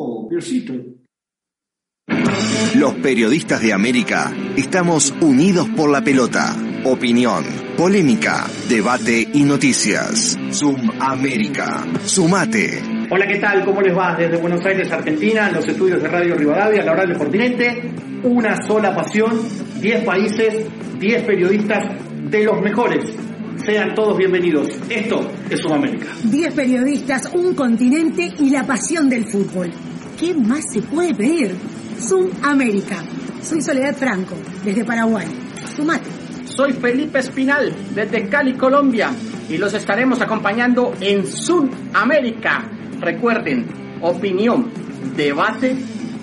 Oh, Diosito. Los periodistas de América estamos unidos por la pelota. Opinión, polémica, debate y noticias. Zoom América. Sumate. Hola, ¿qué tal? ¿Cómo les va? Desde Buenos Aires, Argentina, en los estudios de Radio Rivadavia, la hora del continente. Una sola pasión, 10 países, 10 periodistas de los mejores. Sean todos bienvenidos. Esto es Sudamérica. 10 periodistas, un continente y la pasión del fútbol. ¿Qué más se puede pedir? Zoom América. Soy Soledad Franco, desde Paraguay. Sumate. Soy Felipe Espinal, desde Cali, Colombia, y los estaremos acompañando en Zoom América. Recuerden, opinión, debate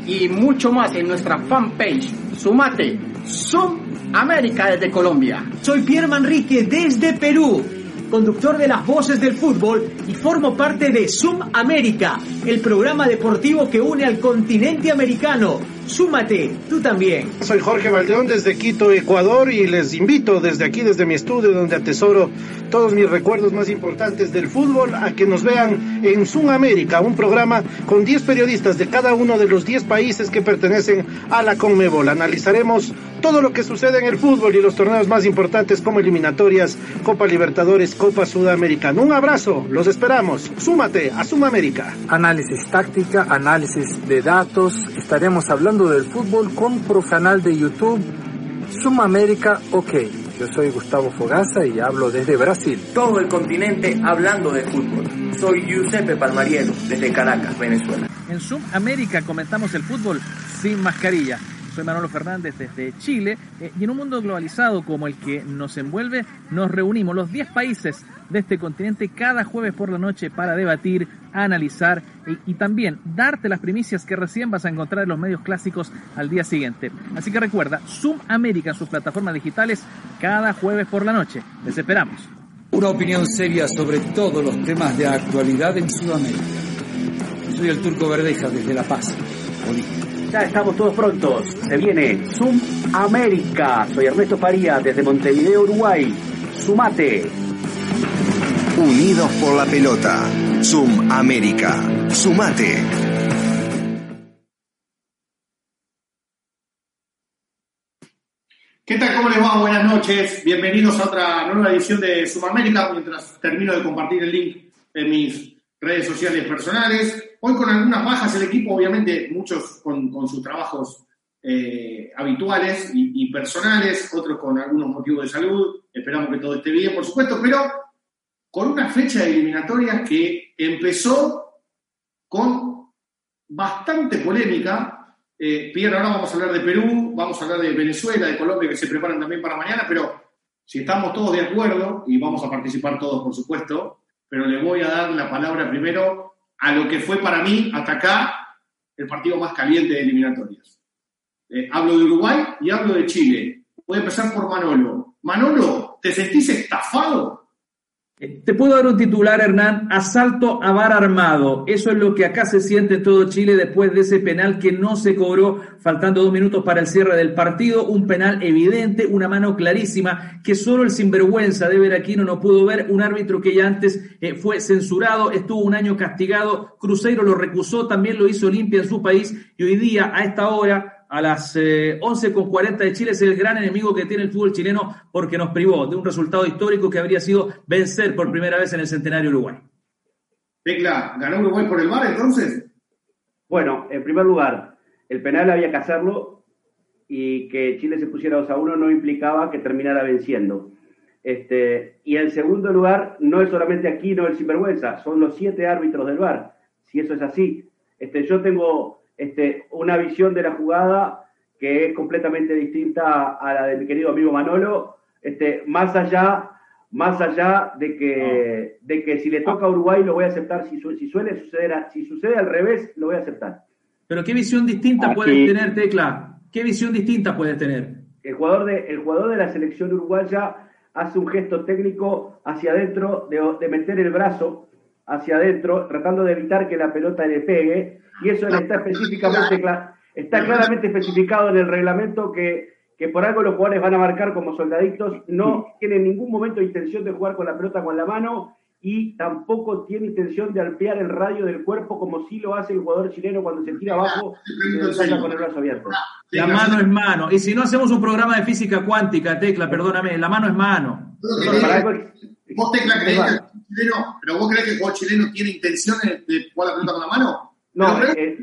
y mucho más en nuestra fanpage. Sumate, Zoom América desde Colombia. Soy Pierre Manrique desde Perú, conductor de las voces del fútbol y formo parte de Zoom América, el programa deportivo que une al continente americano. Súmate, tú también. Soy Jorge Valdeón desde Quito, Ecuador y les invito desde aquí, desde mi estudio donde atesoro todos mis recuerdos más importantes del fútbol a que nos vean en Zoom América, un programa con 10 periodistas de cada uno de los 10 países que pertenecen a la Conmebol. Analizaremos todo lo que sucede en el fútbol y los torneos más importantes como eliminatorias, Copa Libertadores, Copa Sudamericana. Un abrazo, los esperamos. Súmate a Zoom América. Análisis táctica, análisis de datos. Estaremos hablando del fútbol, compro canal de YouTube Suma América OK. Yo soy Gustavo Fogaza y hablo desde Brasil. Todo el continente hablando de fútbol. Soy Giuseppe Palmarielo desde Caracas, Venezuela. En Zoom América comentamos el fútbol sin mascarilla. Soy Manolo Fernández desde Chile eh, y en un mundo globalizado como el que nos envuelve, nos reunimos los 10 países de este continente cada jueves por la noche para debatir, analizar y, y, también darte las primicias que recién vas a encontrar en los medios clásicos al día siguiente. Así que recuerda, Zoom América en sus plataformas digitales cada jueves por la noche. Les esperamos. Una opinión seria sobre todos los temas de actualidad en Sudamérica. Soy el Turco Verdeja desde La Paz, Bolivia. Ya estamos todos prontos. Se viene Zoom América. Soy Ernesto Faría desde Montevideo, Uruguay. Sumate. Unidos por la pelota. Zoom América. Sumate. ¿Qué tal? ¿Cómo les va? Buenas noches. Bienvenidos a otra nueva edición de Sudamérica. Mientras termino de compartir el link en mis redes sociales personales. Hoy con algunas bajas el equipo, obviamente muchos con, sus trabajos eh, habituales y, y, personales, otros con algunos motivos de salud. Esperamos que todo esté bien, por supuesto, pero con una fecha de eliminatorias que empezó con bastante polémica. Eh, Pierre, ahora vamos a hablar de Perú, vamos a hablar de Venezuela, de Colombia, que se preparan también para mañana, pero si estamos todos de acuerdo, y vamos a participar todos, por supuesto, pero le voy a dar la palabra primero a lo que fue para mí hasta acá el partido más caliente de eliminatorias. Eh, hablo de Uruguay y hablo de Chile. Voy a empezar por Manolo. Manolo, ¿te sentís estafado? Eh, Te puedo dar un titular, Hernán, asalto a bar armado. Eso es lo que acá se siente en todo Chile después de ese penal que no se cobró, faltando dos minutos para el cierre del partido. Un penal evidente, una mano clarísima, que solo el sinvergüenza de Veraquino no pudo ver. Un árbitro que ya antes eh, fue censurado, estuvo un año castigado. Cruzeiro lo recusó, también lo hizo limpia en su país. Y hoy día, a esta hora, a las eh, 11.40 de Chile es el gran enemigo que tiene el fútbol chileno porque nos privó de un resultado histórico que habría sido vencer por primera vez en el centenario Uruguay. Tecla, ¿ganó Uruguay por el VAR entonces? Bueno, en primer lugar, el penal había que hacerlo y que Chile se pusiera 2 a 1 no implicaba que terminara venciendo. Este, y en segundo lugar, no es solamente aquí, no el sinvergüenza, son los siete árbitros del VAR. Si eso es así, este, yo tengo este, una visión de la jugada que es completamente distinta a la de mi querido amigo Manolo, este, más allá, más allá de que, de que si le toca a Uruguay lo voy a aceptar, si, su- si suele suceder, a- si sucede al revés, lo voy a aceptar. Pero qué visión distinta Aquí- puedes tener, Tecla. ¿Qué visión distinta puedes tener? El jugador de, el jugador de la selección uruguaya hace un gesto técnico hacia adentro, de, de meter el brazo hacia adentro, tratando de evitar que la pelota le pegue, y eso está específicamente cla- está claramente especificado en el reglamento que, que por algo los jugadores van a marcar como soldaditos, no tienen en ningún momento intención de jugar con la pelota con la mano y tampoco tiene intención de ampliar el radio del cuerpo como sí lo hace el jugador chileno cuando se tira abajo y se salta con el brazo abierto. La mano es mano. Y si no hacemos un programa de física cuántica, Tecla, perdóname, la mano es mano. ¿Vos Tecla el chileno, pero vos creés que el jugador chileno tiene intenciones de jugar la pelota con la mano? No, eh,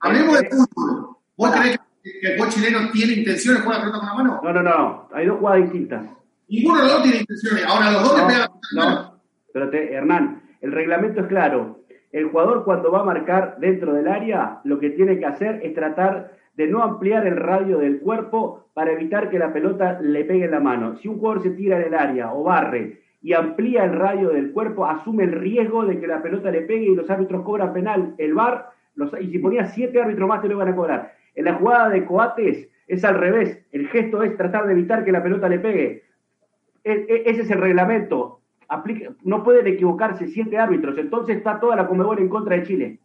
Hablemos eh, de fútbol. ¿Vos creés que el jugador chileno tiene intenciones de jugar la pelota con la mano? No, no, no, hay dos jugadas distintas. Ninguno de los dos tiene intenciones. Ahora los dos le pegan no, pero te- Hernán, el reglamento es claro. El jugador cuando va a marcar dentro del área, lo que tiene que hacer es tratar de no ampliar el radio del cuerpo para evitar que la pelota le pegue en la mano. Si un jugador se tira en el área o barre y amplía el radio del cuerpo, asume el riesgo de que la pelota le pegue y los árbitros cobran penal. El VAR, los, y si ponía siete árbitros más te lo iban a cobrar. En la jugada de Coates es al revés. El gesto es tratar de evitar que la pelota le pegue. E- e- ese es el reglamento. No pueden equivocarse siete árbitros. Entonces está toda la Conmebol en contra de Chile.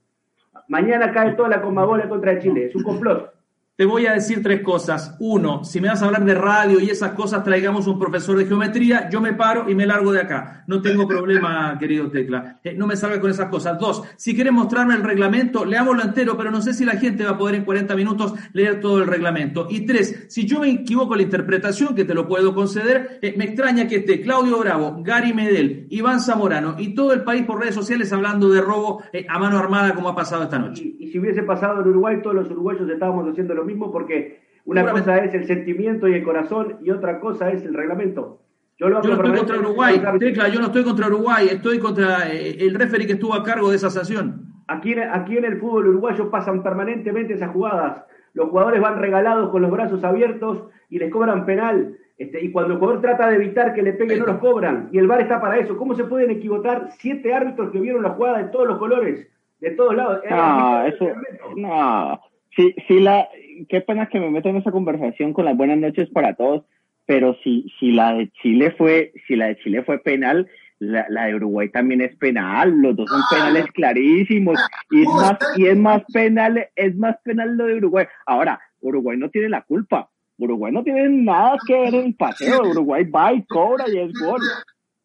Mañana cae toda la Conmebol en contra de Chile. Es un complot. Te voy a decir tres cosas. Uno, si me vas a hablar de radio y esas cosas, traigamos un profesor de geometría, yo me paro y me largo de acá. No tengo problema, querido Tecla. Eh, no me salga con esas cosas. Dos, si quieres mostrarme el reglamento, leámoslo entero, pero no sé si la gente va a poder en 40 minutos leer todo el reglamento. Y tres, si yo me equivoco en la interpretación, que te lo puedo conceder, eh, me extraña que esté Claudio Bravo, Gary Medel, Iván Zamorano y todo el país por redes sociales hablando de robo eh, a mano armada como ha pasado esta noche. Y si hubiese pasado en Uruguay, todos los uruguayos estábamos haciendo lo mismo porque una cosa es el sentimiento y el corazón y otra cosa es el reglamento. Yo lo Yo no estoy contra Uruguay, Tecla, yo no estoy contra Uruguay, estoy contra eh, el referee que estuvo a cargo de esa sanción. Aquí, en- aquí en el fútbol uruguayo pasan permanentemente esas jugadas. Los jugadores van regalados con los brazos abiertos y les cobran penal. Este, y cuando el jugador trata de evitar que le pegue, no los cobran. Y el VAR está para eso. ¿Cómo se pueden equivocar siete árbitros que vieron la jugada de todos los colores? De todos lados. Eh, No, eso, no. Sí, la, qué pena que me meto en esa conversación con las buenas noches para todos, pero si, si la de Chile fue, si la de Chile fue penal, la, la de Uruguay también es penal, los dos son penales clarísimos, y es más, y es más penal, es más penal lo de Uruguay. Ahora, Uruguay no tiene la culpa, Uruguay no tiene nada que ver en el paseo, Uruguay va y cobra y es gol.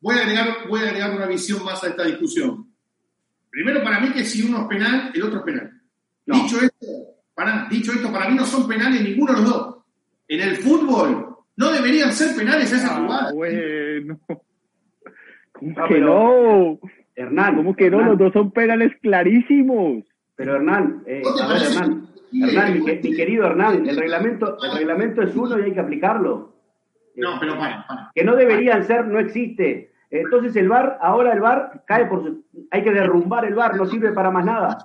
Voy a, agregar, voy a agregar una visión más a esta discusión. Primero, para mí, que si uno es penal, el otro es penal. Dicho, esto, para, dicho esto, para mí no son penales ninguno de los dos. En el fútbol no deberían ser penales esas jugadas. Bueno. ¿Cómo Ah, que pero- no? Hernán. ¿Cómo que no? Los dos son penales clarísimos. Pero Hernán, eh, a ver, Hernán, Hernán, mi, que- mi querido Hernán, el reglamento, el reglamento es uno y hay que aplicarlo. No, pero para, para. Que no deberían ser, no existe. Entonces el VAR, ahora el VAR cae por su... Hay que derrumbar el VAR, no sirve para más nada.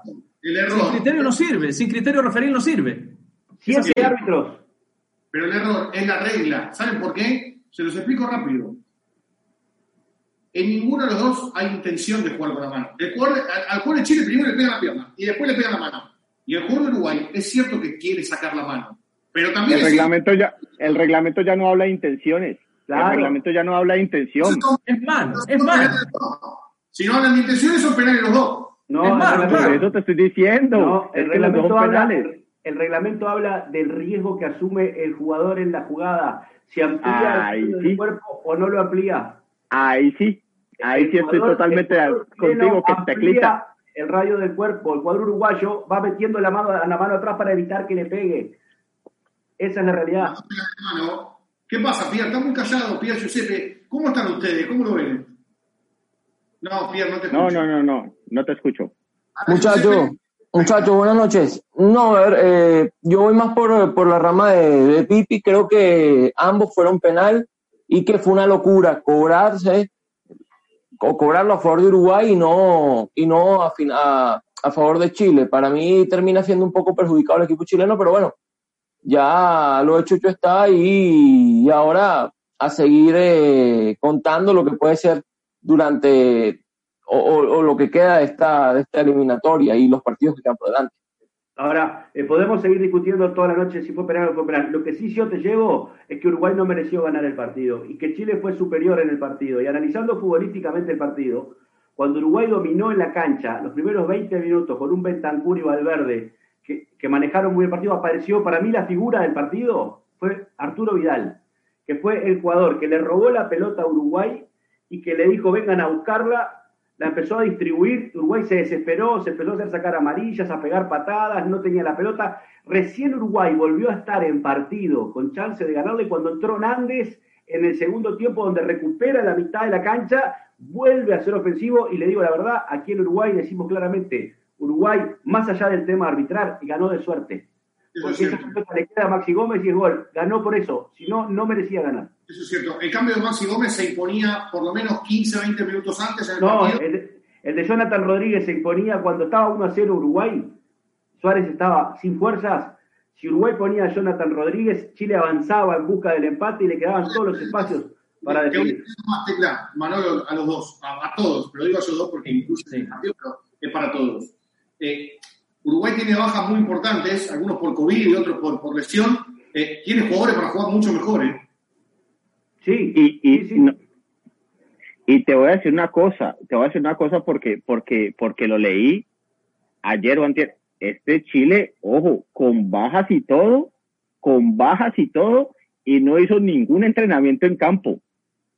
El Sin criterio no sirve, sin criterio referil no sirve. Siete árbitros. Pero el error es la regla. ¿Saben por qué? Se los explico rápido. En ninguno de los dos hay intención de jugar con la mano. El jugador, al, al jugador de Chile primero le pega la pierna y después le pega la mano. Y el jugador de Uruguay es cierto que quiere sacar la mano. Pero también El es reglamento ya, el reglamento ya no habla de intenciones. El reglamento ya no habla de intención. Es mano, es mano. Si no hablan de intenciones, son penales los dos. No, Es más, por eso te estoy diciendo. No, el reglamento, habla, el reglamento habla del riesgo que asume el jugador en la jugada. Si amplía Ahí el sí. cuerpo o no lo amplía. Ahí sí, ahí El sí estoy jugador- totalmente contigo, que amplía teclita. El radio del cuerpo, el cuadro uruguayo va metiendo la mano, la mano atrás para evitar que le pegue. Esa es la realidad. ¿Qué pasa, Pierre? Está muy callado, Pierre Giuseppe. ¿Cómo están ustedes? ¿Cómo lo ven? No, Pierre, no te No, escucho. no, no, no, no te escucho. Muchacho, muchacho, buenas noches. No, a ver, eh, yo voy más por, por la rama de, de Pipi. Creo que ambos fueron penal y que fue una locura cobrarse o cobrarlo a favor de Uruguay y no, y no a, fin- a, a favor de Chile. Para mí termina siendo un poco perjudicado el equipo chileno, pero bueno, ya lo hecho hecho está y, y ahora a seguir eh, contando lo que puede ser durante o, o- o lo que queda de esta, de esta eliminatoria y los partidos que quedan por delante. Ahora, eh, podemos seguir discutiendo toda la noche si fue penal o no fue penal. Lo que sí yo te llevo es que Uruguay no mereció ganar el partido y que Chile fue superior en el partido. Y analizando futbolísticamente el partido, cuando Uruguay dominó en la cancha los primeros 20 minutos con un Bentancur y Valverde que, que manejaron muy bien el partido, apareció para mí la figura del partido, fue Arturo Vidal, que fue el jugador que le robó la pelota a Uruguay y que le dijo vengan a buscarla la empezó a distribuir, Uruguay se desesperó, se empezó a hacer sacar amarillas, a pegar patadas, no tenía la pelota. Recién Uruguay volvió a estar en partido con chance de ganarle cuando entró Nández en el segundo tiempo donde recupera la mitad de la cancha, vuelve a ser ofensivo y le digo la verdad, aquí en Uruguay decimos claramente, Uruguay, más allá del tema arbitrar, ganó de suerte. Porque esa pelota le queda a Maxi Gómez y es gol. Ganó por eso, si no, no merecía ganar. Eso es cierto. El cambio de Maxi Gómez se imponía por lo menos 15, 20 minutos antes en el No, partido. el, el de Jonathan Rodríguez se imponía cuando estaba 1 a 0 Uruguay. Suárez estaba sin fuerzas. Si Uruguay ponía a Jonathan Rodríguez, Chile avanzaba en busca del empate y le quedaban todos los espacios para definir. más tecla, Manolo, a los dos, a, a todos, pero digo a esos dos porque partido, pero es para todos. Eh, Uruguay tiene bajas muy importantes, algunos por COVID y otros por, por lesión. Eh, tiene jugadores para jugar mucho mejor. ¿eh? Sí, y, y, no- y te voy a decir una cosa, te voy a decir una cosa porque, porque, porque lo leí ayer o antes. Este Chile, ojo, con bajas y todo, con bajas y todo, y no hizo ningún entrenamiento en campo.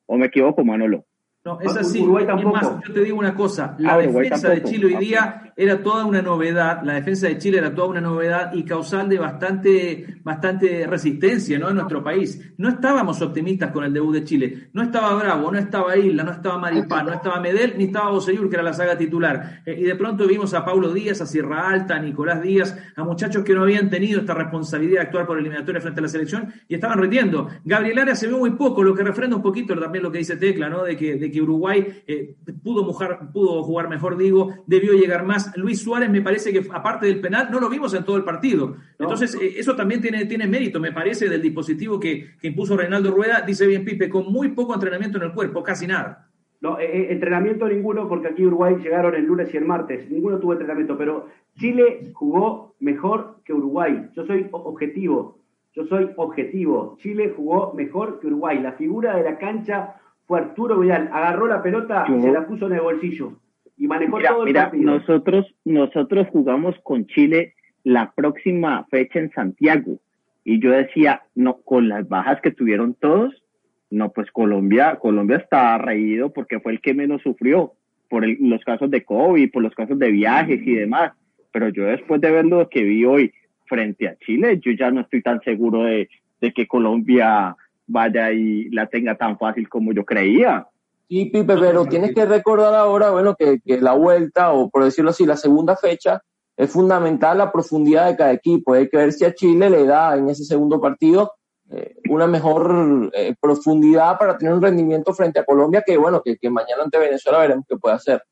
¿O me equivoco, Manolo? No, es Ah, así. Uruguay Es más, yo te digo una cosa, la Ah, defensa de. Chile hoy Ah, día era toda una novedad, la defensa de Chile era toda una novedad y causal de bastante, bastante resistencia ¿no? en nuestro país. No estábamos optimistas con el debut de Chile. No estaba Bravo, no estaba Isla, no estaba Maripán, no estaba Medel, ni estaba Boseyur, que era la saga titular. Eh, y de pronto vimos a Paulo Díaz, a Sierra Alta, a Nicolás Díaz, a muchachos que no habían tenido esta responsabilidad de actuar por eliminatoria frente a la selección y estaban rindiendo. Gabriel Arias se vio muy poco, lo que refrenda un poquito también lo que dice Tecla, ¿no? De que, de que Uruguay eh, pudo, mojar, pudo jugar mejor, digo, debió llegar más. Luis Suárez me parece que aparte del penal no lo vimos en todo el partido. Entonces, eh, eso también tiene, tiene mérito, me parece, del dispositivo que, que impuso Reinaldo Rueda, dice bien Pipe, con muy poco entrenamiento en el cuerpo, casi nada. No, eh, entrenamiento ninguno, porque aquí Uruguay llegaron el lunes y el martes. Ninguno tuvo entrenamiento, pero Chile jugó mejor que Uruguay. Yo soy objetivo. Yo soy objetivo. Chile jugó mejor que Uruguay. La figura de la cancha fue Arturo Vidal. Agarró la pelota y se la puso en el bolsillo. Y manejó Mira, todo el mira, partido. nosotros, nosotros jugamos con Chile la próxima fecha en Santiago. Y yo decía, no, con las bajas que tuvieron todos, no, pues Colombia, Colombia está reído porque fue el que menos sufrió por el- los casos de COVID, por los casos de viajes y demás. Pero yo después de ver lo que vi hoy frente a Chile, yo ya no estoy tan seguro de, de que Colombia vaya y la tenga tan fácil como yo creía. Sí, Pipe, pero tienes que recordar ahora, bueno, que, que la vuelta, o por decirlo así, la segunda fecha, es fundamental la profundidad de cada equipo. Hay que ver si a Chile le da en ese segundo partido eh, una mejor eh, profundidad para tener un rendimiento frente a Colombia, que bueno, que, que mañana ante Venezuela veremos qué puede hacer.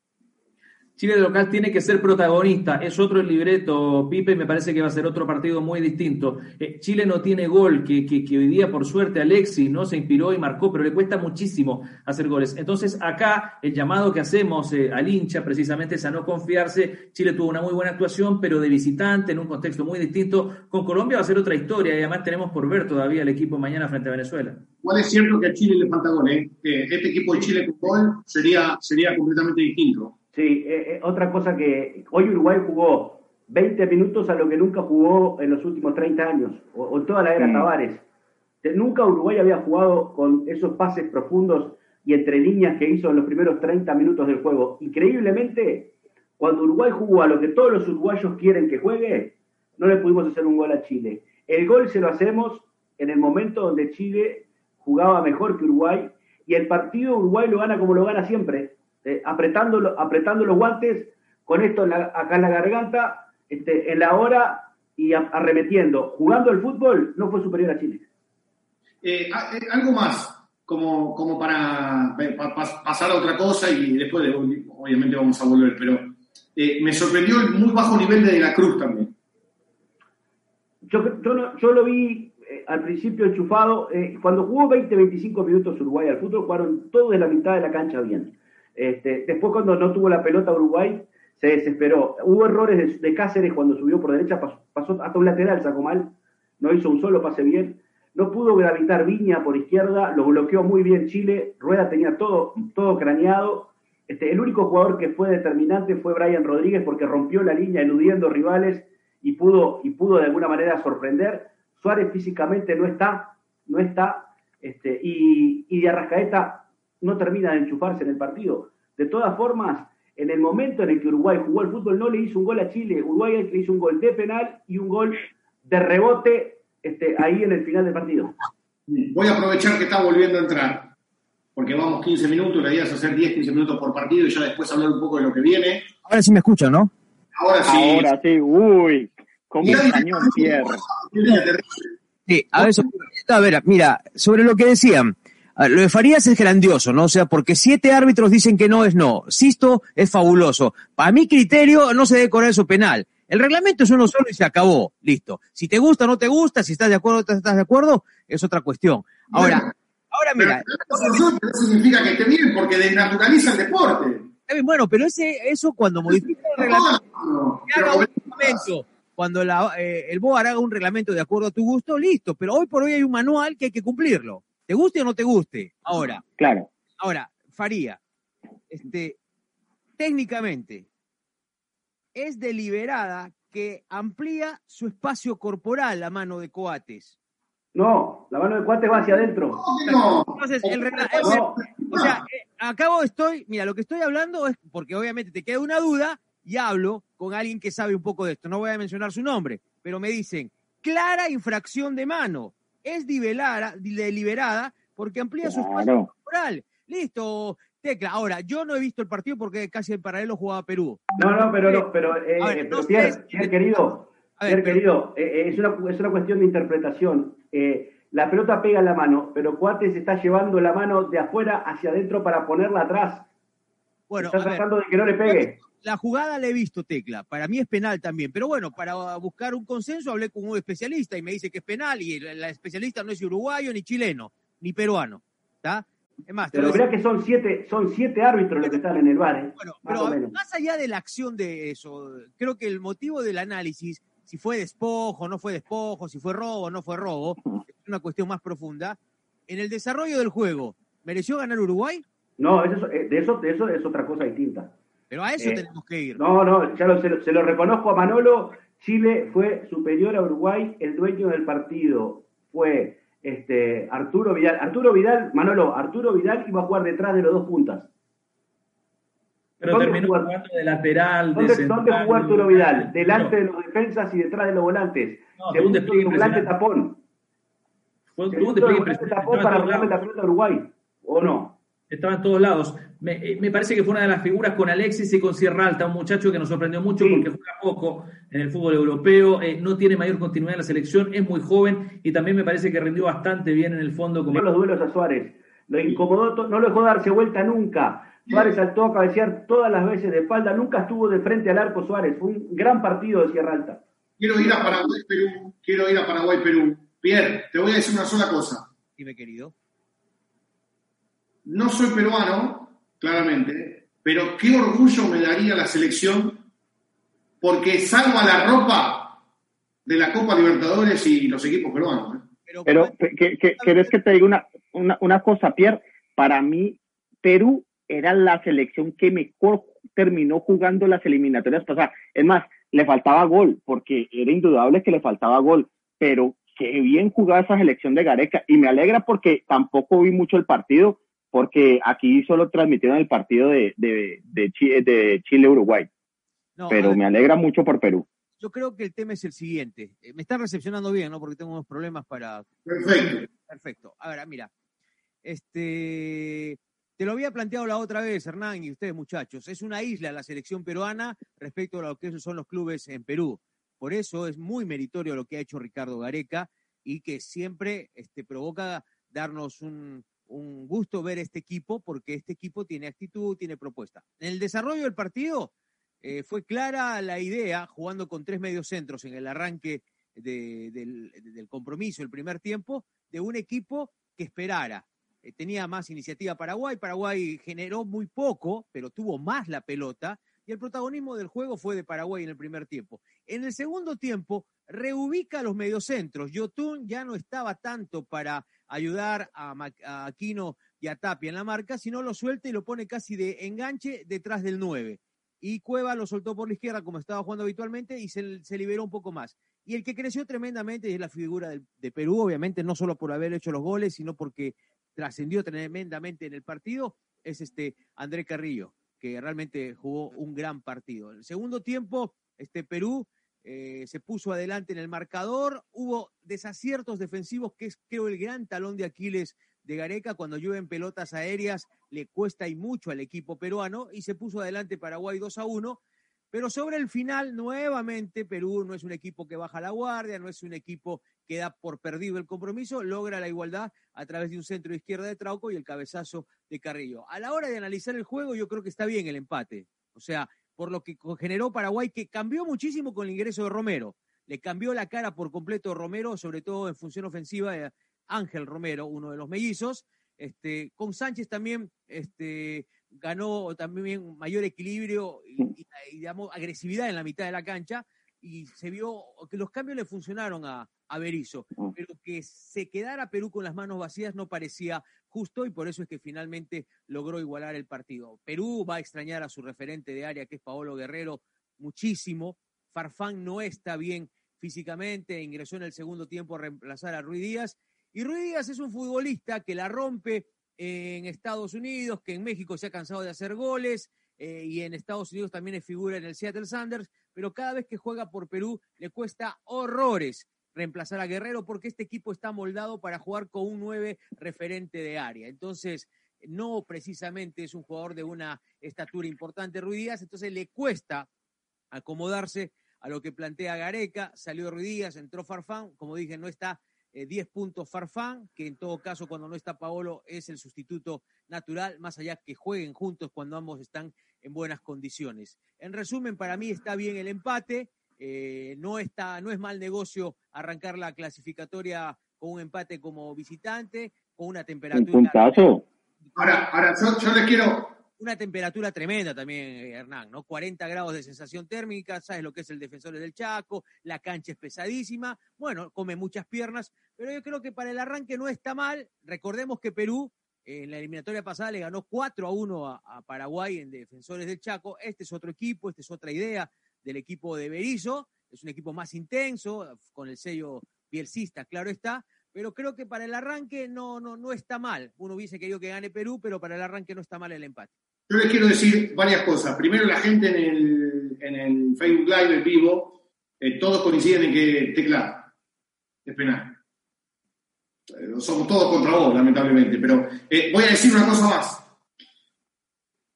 Chile de local tiene que ser protagonista. Es otro el libreto, Pipe, y me parece que va a ser otro partido muy distinto. Eh, Chile no tiene gol, que, hoy día, por suerte, Alexis no se inspiró y marcó, pero le cuesta muchísimo hacer goles. Entonces, acá el llamado que hacemos eh, al hincha precisamente es a no confiarse. Chile tuvo una muy buena actuación, pero de visitante, en un contexto muy distinto. Con Colombia va a ser otra historia y además tenemos por ver todavía el equipo mañana frente a Venezuela. ¿Cuál es cierto que a Chile le falta gol? Eh? Que este equipo de Chile con gol sería, sería completamente distinto. Sí, eh, eh, otra cosa que hoy Uruguay jugó 20 minutos a lo que nunca jugó en los últimos 30 años, o, o toda la era Mm. Tavares. Nunca Uruguay había jugado con esos pases profundos y entre líneas que hizo en los primeros 30 minutos del juego. Increíblemente, cuando Uruguay jugó a lo que todos los uruguayos quieren que juegue, no le pudimos hacer un gol a Chile. El gol se lo hacemos en el momento donde Chile jugaba mejor que Uruguay y el partido Uruguay lo gana como lo gana siempre, eh, apretando, apretando los guantes, con esto en la- acá en la garganta, este, en la hora y a- arremetiendo. Jugando el fútbol no fue superior a Chile. Eh, a- eh, algo más, como, como para pa- pa- pasar a otra cosa y después de- obviamente vamos a volver, pero eh, me sorprendió el muy bajo nivel de De la Cruz también. Yo, yo, no- yo lo vi eh, al principio enchufado. eh, cuando jugó 20, 25 minutos Uruguay al fútbol, jugaron todos de la mitad de la cancha bien. Este, después, cuando no tuvo la pelota Uruguay, se desesperó. Hubo errores de, Cáceres cuando subió por derecha, pasó, pasó hasta un lateral, sacó mal. No hizo un solo pase bien. No pudo gravitar Viña por izquierda, lo bloqueó muy bien Chile. Rueda tenía todo, todo craneado. Este, el único jugador que fue determinante fue Brian Rodríguez porque rompió la línea eludiendo rivales y pudo, y pudo de alguna manera sorprender. Suárez físicamente no está, no está, este, y, y de Arrascaeta no termina de enchufarse en el partido. De todas formas, en el momento en el que Uruguay jugó el fútbol, no le hizo un gol a Chile. Uruguay le hizo un gol de penal y un gol de rebote este, ahí en el final del partido. Voy a aprovechar que está volviendo a entrar, porque vamos 15 minutos, la idea es hacer 10, 15 minutos por partido y ya después hablar un poco de lo que viene. Ahora sí me escuchan, ¿no? Ahora sí. Ahora sí, uy, como un cañón Pierre. Sí, a ver, a ver, mira, sobre lo que decían, lo de Farías es grandioso, ¿no? O sea, porque siete árbitros dicen que no es no. Sisto es fabuloso. Para mi criterio, no se debe cobrar eso penal. El reglamento es uno solo y se acabó. Listo. Si te gusta o no te gusta, si estás de acuerdo o no estás de acuerdo, es otra cuestión. Ahora, ahora mira. Pero eso no significa que esté bien, porque desnaturaliza el deporte. Bien, bueno, pero ese, eso cuando modifica el reglamento, que haga un reglamento, cuando la, eh, el BOAR haga un reglamento de acuerdo a tu gusto, listo. Pero hoy por hoy hay un manual que hay que cumplirlo. ¿Te guste o no te guste? Ahora, Claro. ahora, Faría, este, técnicamente, es deliberada que amplía su espacio corporal la mano de Coates. No, la mano de Cuates va hacia adentro. Entonces, el No. o sea, eh, acabo estoy, mira, lo que estoy hablando es porque obviamente te queda una duda y hablo con alguien que sabe un poco de esto. No voy a mencionar su nombre, pero me dicen, clara infracción de mano. Es deliberada, deliberada porque amplía su espacio corporal. Listo, tecla. Ahora, yo no he visto el partido porque casi en paralelo jugaba Perú. No, no, pero no, pero, eh, A ver, pero no sé Pierre, si- Pierre, querido, A ver, Pierre, pero- querido, eh, eh, es, una, es una cuestión de interpretación. Eh, la pelota pega en la mano, pero Cuates está llevando la mano de afuera hacia adentro para ponerla atrás. Bueno, está ver. tratando de que no le pegue. La jugada la he visto, Tecla. Para mí es penal también. Pero bueno, para buscar un consenso hablé con un especialista y me dice que es penal y la, especialista no es uruguayo, ni chileno, ni peruano. ¿Está? Es más, Pero voy a verá decir- que son siete, son siete árbitros los que están en el bar, ¿eh? Bueno, más pero menos. más allá de la acción de eso, creo que el motivo del análisis, si fue despojo, no fue despojo, si fue robo, no fue robo, es una cuestión más profunda. En el desarrollo del juego, ¿mereció ganar Uruguay? No, eso, eh, de, eso, de eso es otra cosa distinta. Pero a eso Eh, tenemos que ir. No, no, ya lo, se, lo, se lo reconozco a Manolo. Chile fue superior a Uruguay. El dueño del partido fue este, Arturo Vidal. Arturo Vidal, Manolo, Arturo Vidal iba a jugar detrás de los dos puntas. Pero ¿Dónde terminó jugó- jugando de lateral, de ¿Dónde, central. dónde jugó Arturo Vidal? No, Delante de los defensas y detrás de los volantes. No, Se un puso despliegue de volante tapón. Fue, Se un despliegue impresionante. tapón para robarle la pelota a Uruguay. ¿O no? Estaba en todos lados. Me, eh, me parece que fue una de las figuras con Alexis y con Sierra Alta, un muchacho que nos sorprendió mucho porque juega poco en el fútbol europeo, eh, no tiene mayor continuidad en la selección, es muy joven y también me parece que rindió bastante bien en el fondo como los duelos a Suárez. Lo incomodó, no lo dejó darse vuelta nunca. Suárez saltó a cabecear todas las veces de espalda, nunca estuvo de frente al arco Suárez. Fue un gran partido de Sierra Alta. Quiero ir a Paraguay, Perú. Quiero ir a Paraguay, Perú. Pierre, te voy a decir una sola cosa. Dime, querido. No soy peruano, claramente, pero qué orgullo me daría la selección porque salva la ropa de la Copa Libertadores y los equipos peruanos. ¿eh? Pero, ¿qué, qué, ¿querés que te diga una, una, una cosa, Pierre? Para mí, Perú era la selección que mejor terminó jugando las eliminatorias pasadas. Es más, le faltaba gol, porque era indudable que le faltaba gol, pero qué bien jugaba esa selección de Gareca. Y me alegra porque tampoco vi mucho el partido, porque aquí solo transmitieron el partido de, de, de, Chile, de Chile-Uruguay. No, pero ver. me alegra mucho por Perú. Yo creo que el tema es el siguiente. Eh, Me están recepcionando bien, ¿no? Porque tengo unos problemas para. Perfecto. Perfecto. A ver, mira. Este. Te lo había planteado la otra vez, Hernán, y ustedes, muchachos. Es una isla la selección peruana respecto a lo que son los clubes en Perú. Por eso es muy meritorio lo que ha hecho Ricardo Gareca y que siempre este, provoca darnos un, un gusto ver este equipo, porque este equipo tiene actitud, tiene propuesta. En el desarrollo del partido, eh, fue clara la idea, jugando con tres mediocentros en el arranque de- del, compromiso, el primer tiempo, de un equipo que esperara. Eh, tenía más iniciativa Paraguay, Paraguay generó muy poco, pero tuvo más la pelota, y el protagonismo del juego fue de Paraguay en el primer tiempo. En el segundo tiempo, reubica los mediocentros. Yotun ya no estaba tanto para ayudar a, Aquino y a Tapia en la marca, sino lo suelta y lo pone casi de enganche detrás del 9 y Cueva lo soltó por la izquierda como estaba jugando habitualmente y se, liberó un poco más. Y el que creció tremendamente es la figura de, Perú, obviamente no solo por haber hecho los goles, sino porque trascendió tremendamente en el partido, es este André Carrillo, que realmente jugó un gran partido. En el segundo tiempo, este Perú eh, se puso adelante en el marcador, hubo desaciertos defensivos, que es creo el gran talón de Aquiles de Gareca, cuando llueven pelotas aéreas, le cuesta y mucho al equipo peruano, y se puso adelante Paraguay 2 a 1. Pero sobre el final, nuevamente, Perú no es un equipo que baja la guardia, no es un equipo que da por perdido el compromiso, logra la igualdad a través de un centro de izquierda de Trauco y el cabezazo de Carrillo. A la hora de analizar el juego, yo creo que está bien el empate. O sea, por lo que generó Paraguay, que cambió muchísimo con el ingreso de Romero. Le cambió la cara por completo a Romero, sobre todo en función ofensiva de Ángel Romero, uno de los mellizos. Este, con Sánchez también este, ganó también mayor equilibrio y, y- y, digamos, agresividad en la mitad de la cancha y se vio que los cambios le funcionaron a, a Berizzo, pero que se quedara Perú con las manos vacías no parecía justo y por eso es que finalmente logró igualar el partido. Perú va a extrañar a su referente de área, que es Paolo Guerrero, muchísimo. Farfán no está bien físicamente, ingresó en el segundo tiempo a reemplazar a Ruiz Díaz. Y Ruiz Díaz es un futbolista que la rompe en Estados Unidos, que en México se ha cansado de hacer goles, eh, y en Estados Unidos también es figura en el Seattle Sanders, pero cada vez que juega por Perú le cuesta horrores reemplazar a Guerrero porque este equipo está moldado para jugar con un 9 referente de área. Entonces, no precisamente es un jugador de una estatura importante, Ruiz entonces le cuesta acomodarse a lo que plantea Gareca, salió Ruiz entró Farfán, como dije, no está eh, 10 puntos Farfán, que en todo caso cuando no está Paolo es el sustituto natural, más allá que jueguen juntos cuando ambos están en buenas condiciones. En resumen, para mí está bien el empate, eh, no, está, no es mal negocio arrancar la clasificatoria con un empate como visitante, con una Un temperatura puntazo. Ahora, ahora yo, yo les quiero, una temperatura tremenda también, eh, Hernán, ¿no? 40 grados de sensación térmica, sabes lo que es el Defensores del Chaco, la cancha es pesadísima, bueno, come muchas piernas, pero yo creo que para el arranque no está mal. Recordemos que Perú eh, en la eliminatoria pasada le ganó 4 a 1 a, a Paraguay en Defensores del Chaco. Este es otro equipo, esta es otra idea del equipo de Berizzo, es un equipo más intenso, con el sello bielcista, claro está, pero creo que para el arranque no, no, no está mal. Uno hubiese querido que gane Perú, pero para el arranque no está mal el empate. yo les quiero decir varias cosas. Primero, la gente en el, en el Facebook Live en vivo, eh, todos coinciden en que Tecla es penal. Eh, somos todos contra vos, lamentablemente, pero eh, voy a decir una cosa más.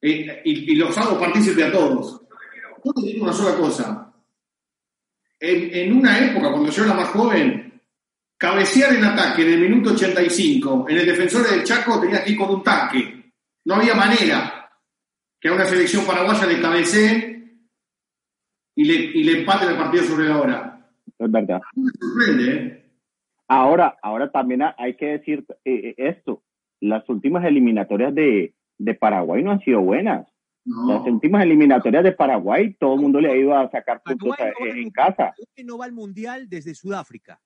Y, y los hago partícipe a todos. Te digo una sola cosa. En, en una época, cuando yo era más joven, cabecear en ataque en el minuto 85 en el defensor del Chaco tenía que ir con un tanque. No había manera. que a una selección paraguaya le cabecee y le, y le empate el partido sobre la hora. Es verdad. Me sorprende, ¿eh? Ahora, ahora también hay que decir eh, esto. Las últimas eliminatorias de, de Paraguay no han sido buenas. Las últimas eliminatorias de Paraguay, todo el mundo le ha ido a sacar puntos Paraguay no va en casa. No va al mundial desde Sudáfrica.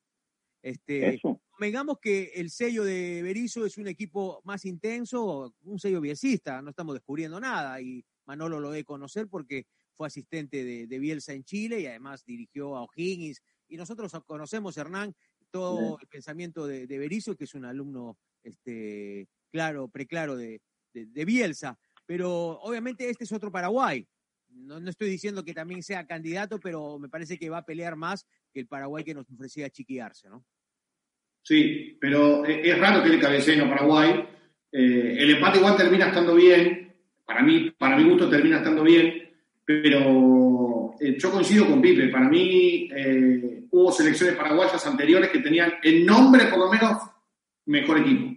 Este, Eso. Digamos que el sello de Berizzo es un equipo más intenso, un sello bielcista, no estamos descubriendo nada y Manolo lo debe conocer porque fue asistente de, de Bielsa en Chile y además dirigió a O'Higgins y nosotros conocemos, Hernán, todo el pensamiento de, de Berizzo, que es un alumno este, claro, preclaro de, de, de Bielsa, pero obviamente este es otro Paraguay. No, no estoy diciendo que también sea candidato, pero me parece que va a pelear más que el Paraguay que nos ofrecía chiquiarse, ¿no? Sí, pero eh, es raro que le cabeceen a Paraguay. Eh, el empate igual termina estando bien. Para mí, para mi gusto termina estando bien. Pero eh, yo coincido con Pipe. Para mí eh, hubo selecciones paraguayas anteriores que tenían en nombre por lo menos mejor equipo.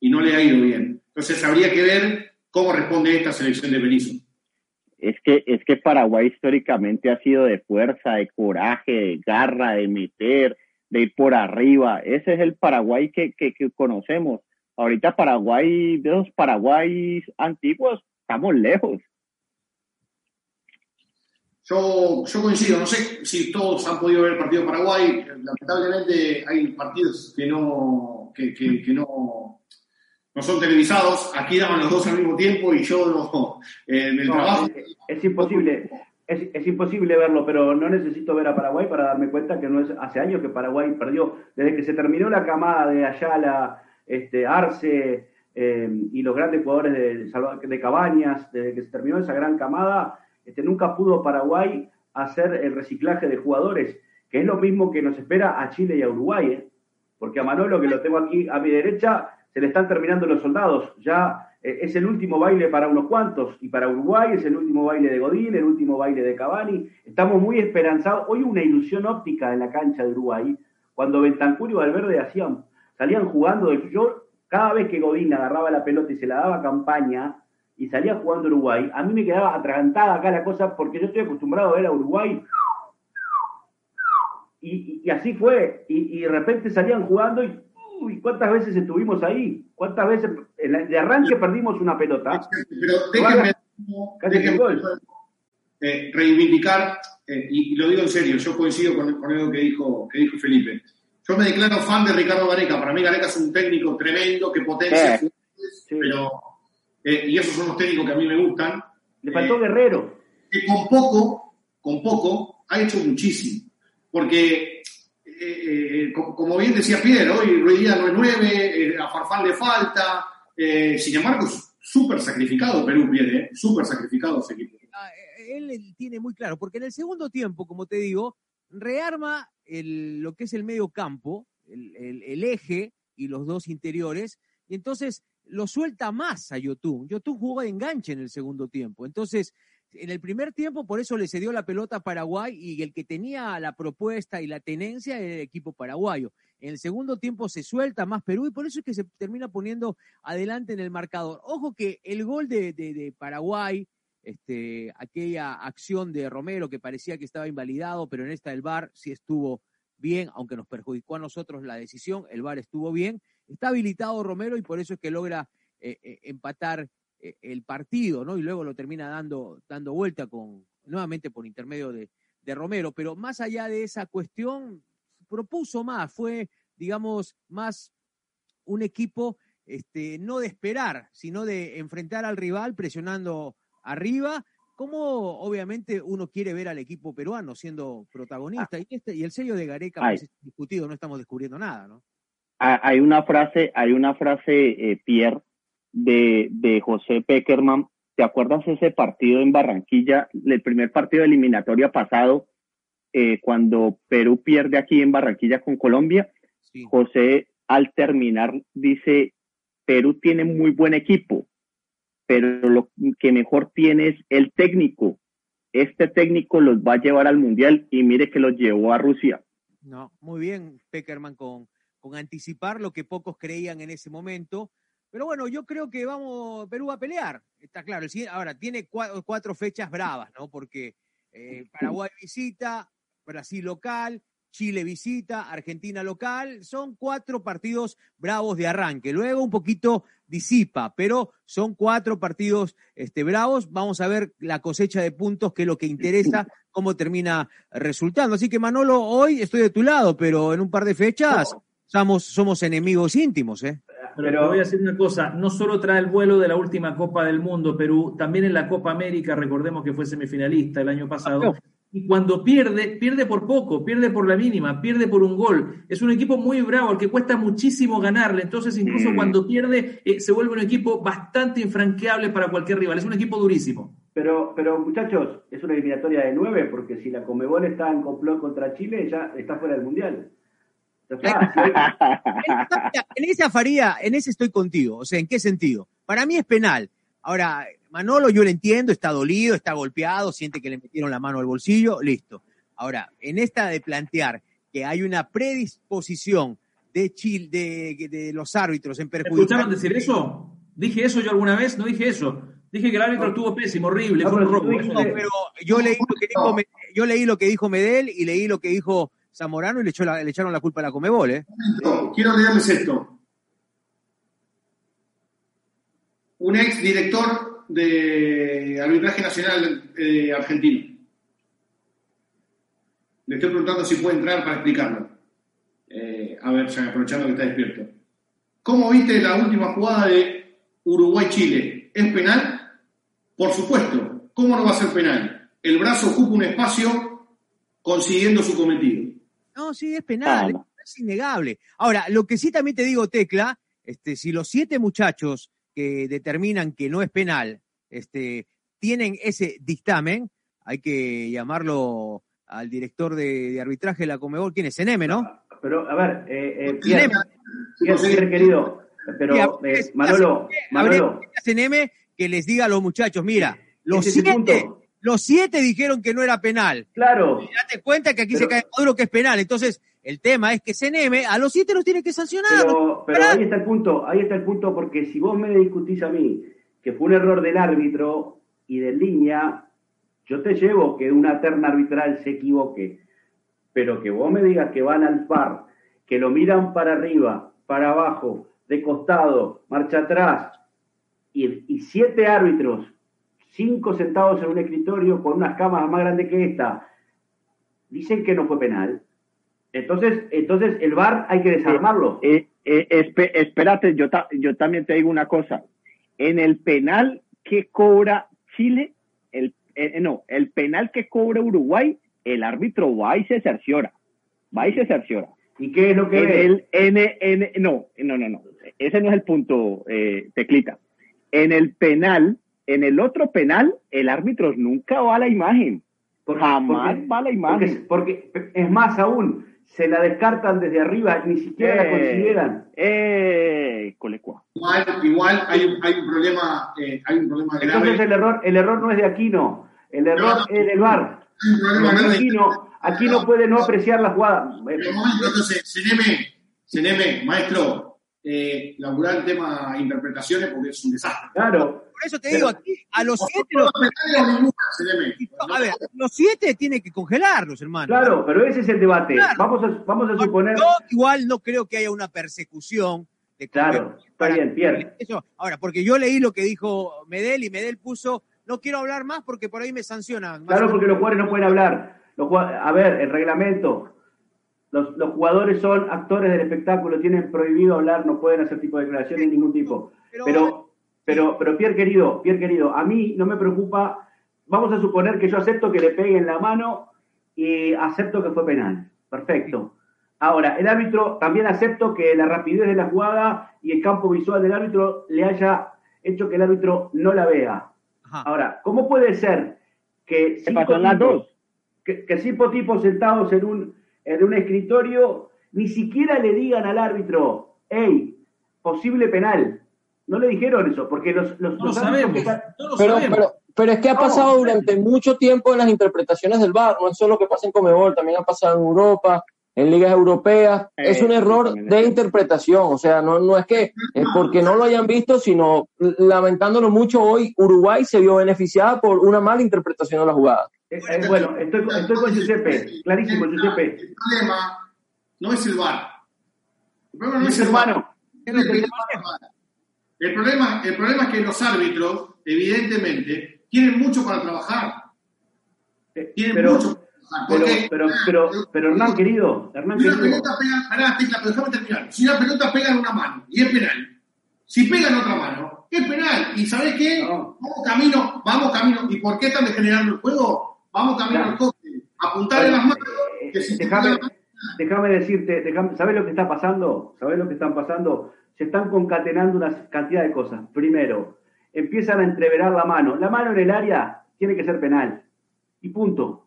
Y no le ha ido bien. Entonces habría que ver cómo responde esta selección de Berizzo. Es que, es que Paraguay históricamente ha sido de fuerza, de coraje, de garra, de meter, de ir por arriba. Ese es el Paraguay que, que, que conocemos. Ahorita Paraguay, de esos Paraguay antiguos, estamos lejos. Yo, yo coincido, no sé si todos han podido ver el partido de Paraguay. Lamentablemente hay partidos que no, que, que- que no, no son televisados. Aquí daban los dos al mismo tiempo y yo no, eh, en el No, trabajo. es, es imposible. Es, es imposible verlo, pero no necesito ver a Paraguay para darme cuenta que no es hace años que Paraguay perdió. Desde que se terminó la camada de Ayala, este, Arce eh, y los grandes jugadores de, de Cabañas, desde que se terminó esa gran camada, este, nunca pudo Paraguay hacer el reciclaje de jugadores, que es lo mismo que nos espera a Chile y a Uruguay. ¿eh? Porque a Manolo, que lo tengo aquí a mi derecha, se le están terminando los soldados. Ya eh, es el último baile para unos cuantos. Y para Uruguay es el último baile de Godín, el último baile de Cavani. Estamos muy esperanzados. Hoy una ilusión óptica en la cancha de Uruguay. Cuando Bentancur y Valverde hacían, salían jugando. Yo, cada vez que Godín agarraba la pelota y se la daba a campaña y salía jugando Uruguay, a mí me quedaba atragantada acá la cosa porque yo estoy acostumbrado a ver a Uruguay y así fue. Y, y de repente salían jugando y uy, ¿cuántas veces estuvimos ahí? ¿Cuántas veces en la- de arranque perdimos una pelota? Pero déjenme, Casi déjenme, un gol. eh, reivindicar, eh, y, y lo digo en serio, yo coincido con, con algo que dijo, que dijo Felipe. Yo me declaro fan de Ricardo Gareca. Para mí Gareca es un técnico tremendo que potencia Sí. pero eh, y esos son los técnicos que a mí me gustan. Le faltó Eh, Guerrero. que con poco, con poco, ha hecho muchísimo. Porque, eh, eh, co- como bien decía Piero, hoy Ruiz Díaz no es nueve, eh, a Farfán le falta, eh, sin embargo, súper sacrificado Perú, eh, súper sacrificado ese equipo. Ah, él tiene muy claro, porque en el segundo tiempo, como te digo, rearma el- lo que es el medio campo, el, el- el eje y los dos interiores, y entonces lo suelta más a Yotun. Yotun jugó de enganche en el segundo tiempo. Entonces, en el primer tiempo, por eso le cedió la pelota a Paraguay y el que tenía la propuesta y la tenencia era el equipo paraguayo. En el segundo tiempo se suelta más Perú y por eso es que se termina poniendo adelante en el marcador. Ojo que el gol de, Paraguay, este, aquella acción de Romero que parecía que estaba invalidado, pero en esta el VAR sí estuvo bien, aunque nos perjudicó a nosotros la decisión, el VAR estuvo bien. Está habilitado Romero y por eso es que logra eh, eh, empatar el partido, ¿no? Y luego lo termina dando, dando vuelta con, nuevamente por intermedio de, de Romero. Pero más allá de esa cuestión, propuso más, fue, digamos, más un equipo este, no de esperar, sino de enfrentar al rival presionando arriba, como obviamente uno quiere ver al equipo peruano siendo protagonista. Y, este, y el sello de Gareca Ay. pues, es discutido, no estamos descubriendo nada, ¿no? Ah, Hay una frase, hay una frase, eh, Pierre, de, de José Peckerman. ¿Te acuerdas ese partido en Barranquilla, el primer partido de eliminatoria pasado, eh, cuando Perú pierde aquí en Barranquilla con Colombia? José, al terminar, dice, Perú tiene muy buen equipo, pero lo que mejor tiene es el técnico. Este técnico los va a llevar al Mundial y mire que los llevó a Rusia. No, muy bien, Peckerman, con, con anticipar lo que pocos creían en ese momento. Pero bueno, yo creo que vamos, Perú va a pelear, está claro. Ahora, tiene cuatro, fechas bravas, ¿no? Porque eh, Paraguay visita, Brasil local, Chile visita, Argentina local, son cuatro partidos bravos de arranque. Luego un poquito disipa, pero son cuatro partidos este, bravos. Vamos a ver la cosecha de puntos, que es lo que interesa, cómo termina resultando. Así que Manolo, hoy estoy de tu lado, pero en un par de fechas somos, somos enemigos íntimos, ¿eh? Pero voy a decir una cosa, no solo trae el vuelo de la última Copa del Mundo Perú, también en la Copa América, recordemos que fue semifinalista el año pasado, y cuando pierde, pierde por poco, pierde por la mínima, pierde por un gol. Es un equipo muy bravo, al que cuesta muchísimo ganarle. Entonces, incluso mm. cuando pierde, eh, se vuelve un equipo bastante infranqueable para cualquier rival. Es un equipo durísimo. Pero, pero muchachos, es una eliminatoria de nueve, porque si la Comebol está en complot contra Chile, ya está fuera del Mundial. en esa faría, en ese estoy contigo. O sea, ¿en qué sentido? Para mí es penal. Ahora, Manolo, yo lo entiendo, está dolido, está golpeado, siente que le metieron la mano al bolsillo, listo. Ahora, en esta de plantear que hay una predisposición de, Chile, de, los árbitros en perjudicar. ¿Escucharon decir eso? ¿Dije eso yo alguna vez? No dije eso. Dije que el árbitro estuvo pésimo, horrible, fue un robo. pero yo leí, lo que dijo, yo leí lo que dijo Medel y leí lo que dijo Zamorano y le, echaron la culpa a la Comebol, ¿eh? quiero leerles esto. Un ex director de arbitraje nacional eh, argentino. Le estoy preguntando si puede entrar para explicarlo. Eh, a ver, ya aprovechando que está despierto. ¿Cómo viste la última jugada de Uruguay-Chile? ¿Es penal? Por supuesto. ¿Cómo no va a ser penal? El brazo ocupa un espacio consiguiendo su cometido. No, sí, es penal. Es innegable. Ahora, lo que sí también te digo, Tecla, este, si los siete muchachos que determinan que no es penal, este, tienen ese dictamen, hay que llamarlo al director de, arbitraje de la Comebol, ¿quién es? Seneme, ¿no? Pero, a ver, eh, eh Pierre, querido, pero eh, Manolo, Manolo. Seneme que les diga a los muchachos, mira, los siete, los siete dijeron que no era penal. Claro. Y date cuenta que aquí se cae Maduro que es penal. Entonces, el tema es que Seneme a los siete los tiene que sancionar. Pero, ahí está el punto, ahí está el punto, porque si vos me discutís a mí que fue un error del árbitro y de línea, yo te llevo que una terna arbitral se equivoque. Pero que vos me digas que van al par, que lo miran para arriba, para abajo, de costado, marcha atrás, y, y siete árbitros, cinco sentados en un escritorio con unas cámaras más grandes que esta, dicen que no fue penal entonces, entonces el VAR hay que desarmarlo. Eh, eh, eh espérate, yo, yo también te digo una cosa. En el penal que cobra Chile, el, eh, no, el penal que cobra Uruguay, el árbitro va y se cerciora. Va y se cerciora. ¿Y qué es lo que en el N, N, no, no, no, no. Ese no es el punto, Teclita. En el penal, en el otro penal, el árbitro nunca va a la imagen. Jamás va a la imagen. porque, es más aún, se la descartan desde arriba, ni siquiera la eh, consideran. Eh, igual, igual hay, un, hay un problema, eh, hay un problema grave. Entonces el error, el error no es de Aquino, el error es del VAR. Aquino, Aquino puede no apreciar la jugada. Entonces, Seneme, Seneme, maestro, eh, laburar el tema interpretaciones porque es un desastre. Claro. Eso te digo, aquí, a los siete. Los, a ver, los siete tiene que congelarlos, hermano. Claro, pero ese es el debate. Vamos a, vamos a suponer. Yo igual no creo que haya una persecución. De claro, está bien, Pierre. Eso. Ahora, porque yo leí lo que dijo Medel y Medel puso, no quiero hablar más porque por ahí me sancionan. Claro, porque los jugadores no pueden hablar. a ver, el reglamento. Los, los, jugadores son actores del espectáculo, tienen prohibido hablar, no pueden hacer tipo de declaraciones de ningún tipo. Pero pero, pero Pierre querido, Pierre querido, a mí no me preocupa, vamos a suponer que yo acepto que le pegue en la mano y acepto que fue penal. Perfecto. Ahora, el árbitro también acepto que la rapidez de la jugada y el campo visual del árbitro le haya hecho que el árbitro no la vea. Ahora, ¿cómo puede ser que cinco, tipos, que, que cinco tipos sentados en un, en un escritorio ni siquiera le digan al árbitro, hey, posible penal? No le dijeron eso, porque los, los, no lo sabemos, pero, pero, pero, es que ha pasado durante mucho tiempo en las interpretaciones del VAR, no es solo que pasa en Comebol, también ha pasado en Europa, en ligas europeas. es un Eh, error de interpretación, o sea, no, no es que es porque no lo hayan visto, sino lamentándolo mucho hoy, Uruguay se vio beneficiada por una mala interpretación de la jugada. Eh, eh, bueno, estoy, estoy con Giuseppe, clarísimo, Giuseppe. El problema no es el VAR. El problema no es el VAR. Es le pasa al VAR. El problema, el problema es que los árbitros, evidentemente, tienen mucho para trabajar. Tienen pero- mucho para trabajar. Pero, Porque, pero, pero, pero Hernán querido, Hernán si una querido, pelota pega, pará, Tecla, pero déjame terminar. Si una pelota pega en una mano y es penal, si pega en otra mano, es penal. ¿Y sabés qué? Vamos camino, vamos camino. ¿Y por qué están degenerando el juego? Vamos camino Claro. al toque. Apuntar en las manos. Si pega- déjame decirte, déjame, ¿sabés lo que está pasando? ¿Sabés lo que están pasando? Se están concatenando una cantidad de cosas. Primero, empiezan a entreverar la mano. La mano en el área tiene que ser penal. Y punto.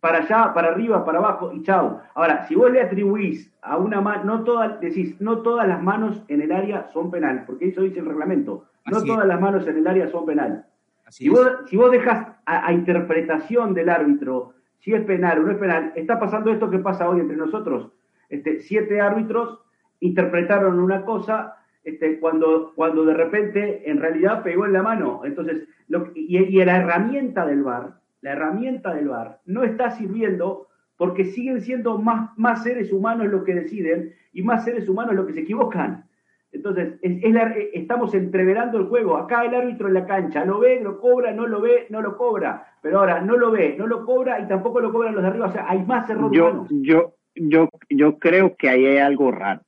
Para allá, para arriba, para abajo y chao. Ahora, si vos le atribuís a una mano, no todas, decís, no todas las manos en el área son penal, porque eso dice el reglamento. No Así es. todas las manos en el área son penal. Así Si es. vos, si vos dejas a, a interpretación del árbitro si es penal o no es penal, está pasando esto que pasa hoy entre nosotros. Este, siete árbitros interpretaron una cosa este, cuando, cuando de repente en realidad pegó en la mano. Entonces, lo, y, y la herramienta del VAR, la herramienta del VAR no está sirviendo porque siguen siendo más, más seres humanos los que deciden y más seres humanos los que se equivocan. Entonces, es- es la- estamos entreverando el juego. Acá el árbitro en la cancha lo ve, lo cobra, no lo ve, no lo cobra. Pero ahora no lo ve, no lo cobra y tampoco lo cobran los de arriba. O sea, hay más error yo, humano. yo, yo, yo creo que ahí hay algo raro.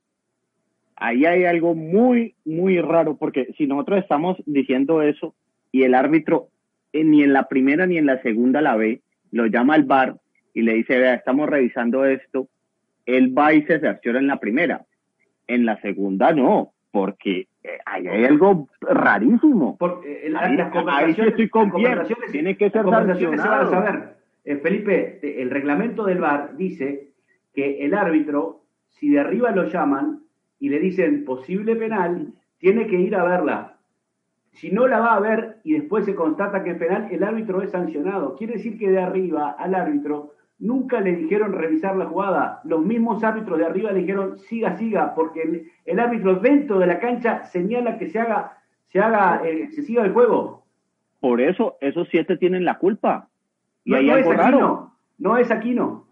Ahí hay algo muy, muy raro, porque si nosotros estamos diciendo eso y el árbitro eh, ni en la primera ni en la segunda la ve, lo llama al bar y le dice, vea, estamos revisando esto, él va y se cerciora en la primera. En la segunda no, porque eh, ahí hay algo rarísimo. Eh, la- ahí, sí estoy con tiene que ser conversaciones se a sancionado. saber. Felipe, el reglamento del VAR dice que el árbitro, si de arriba lo llaman y le dicen posible penal, tiene que ir a verla. Si no la va a ver y después se constata que es penal, el árbitro es sancionado. Quiere decir que de arriba al árbitro nunca le dijeron revisar la jugada. Los mismos árbitros de arriba le dijeron siga, siga, porque el, el árbitro dentro de la cancha señala que se haga, se haga, eh, se siga el juego. Por eso, esos siete tienen la culpa. Y No, hay no es algo raro. Aquino, no es Aquino.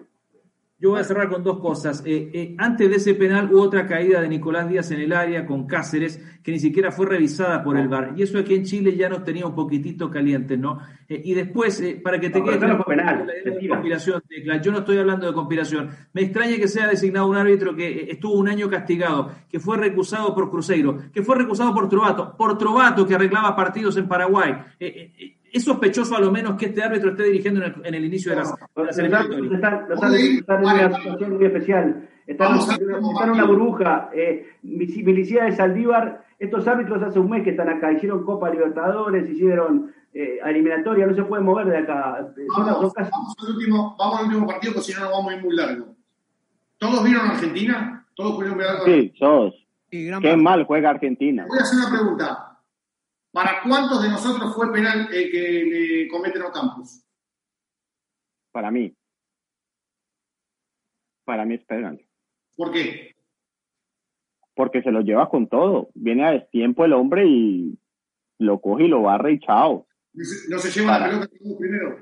Yo voy a cerrar con dos cosas. Eh, eh, antes de ese penal hubo otra caída de Nicolás Díaz en el área con Cáceres, que ni siquiera fue revisada por el VAR. Y eso aquí en Chile ya nos tenía un poquitito calientes, ¿no? Eh, y después, para que te No, quede no claro, fue penal, la mentira. conspiración, Tecla. Yo no estoy hablando de conspiración. Me extraña que sea designado un árbitro que estuvo un año castigado, que fue recusado por Cruzeiro, que fue recusado por Trovato, por Trovato que arreglaba partidos en Paraguay. Es sospechoso a lo menos que este árbitro esté dirigiendo en el, en el inicio de de las Los árbitros están, los árbitros están en una situación muy especial. Están, Vamos a- están en una burbuja. Eh, Milicia de Saldívar, estos árbitros hace un mes que están acá. Hicieron Copa Libertadores, hicieron eh, eliminatoria, no se pueden mover de acá. Eh, Vamos, al último, vamos al último partido, porque si no nos vamos a ir muy largo. ¿Todos vieron Argentina? ¿Todos pudieron ver? Sí, sos. Sí, gran Qué mal juega Argentina. Voy a hacer una pregunta. ¿Para cuántos de nosotros fue penal el que le cometen a Campos? Para mí. Para mí es penal. ¿Por qué? Porque se lo lleva con todo. Viene a destiempo el hombre y lo coge y lo barre y chao. ¿No se, lleva la pelota primero?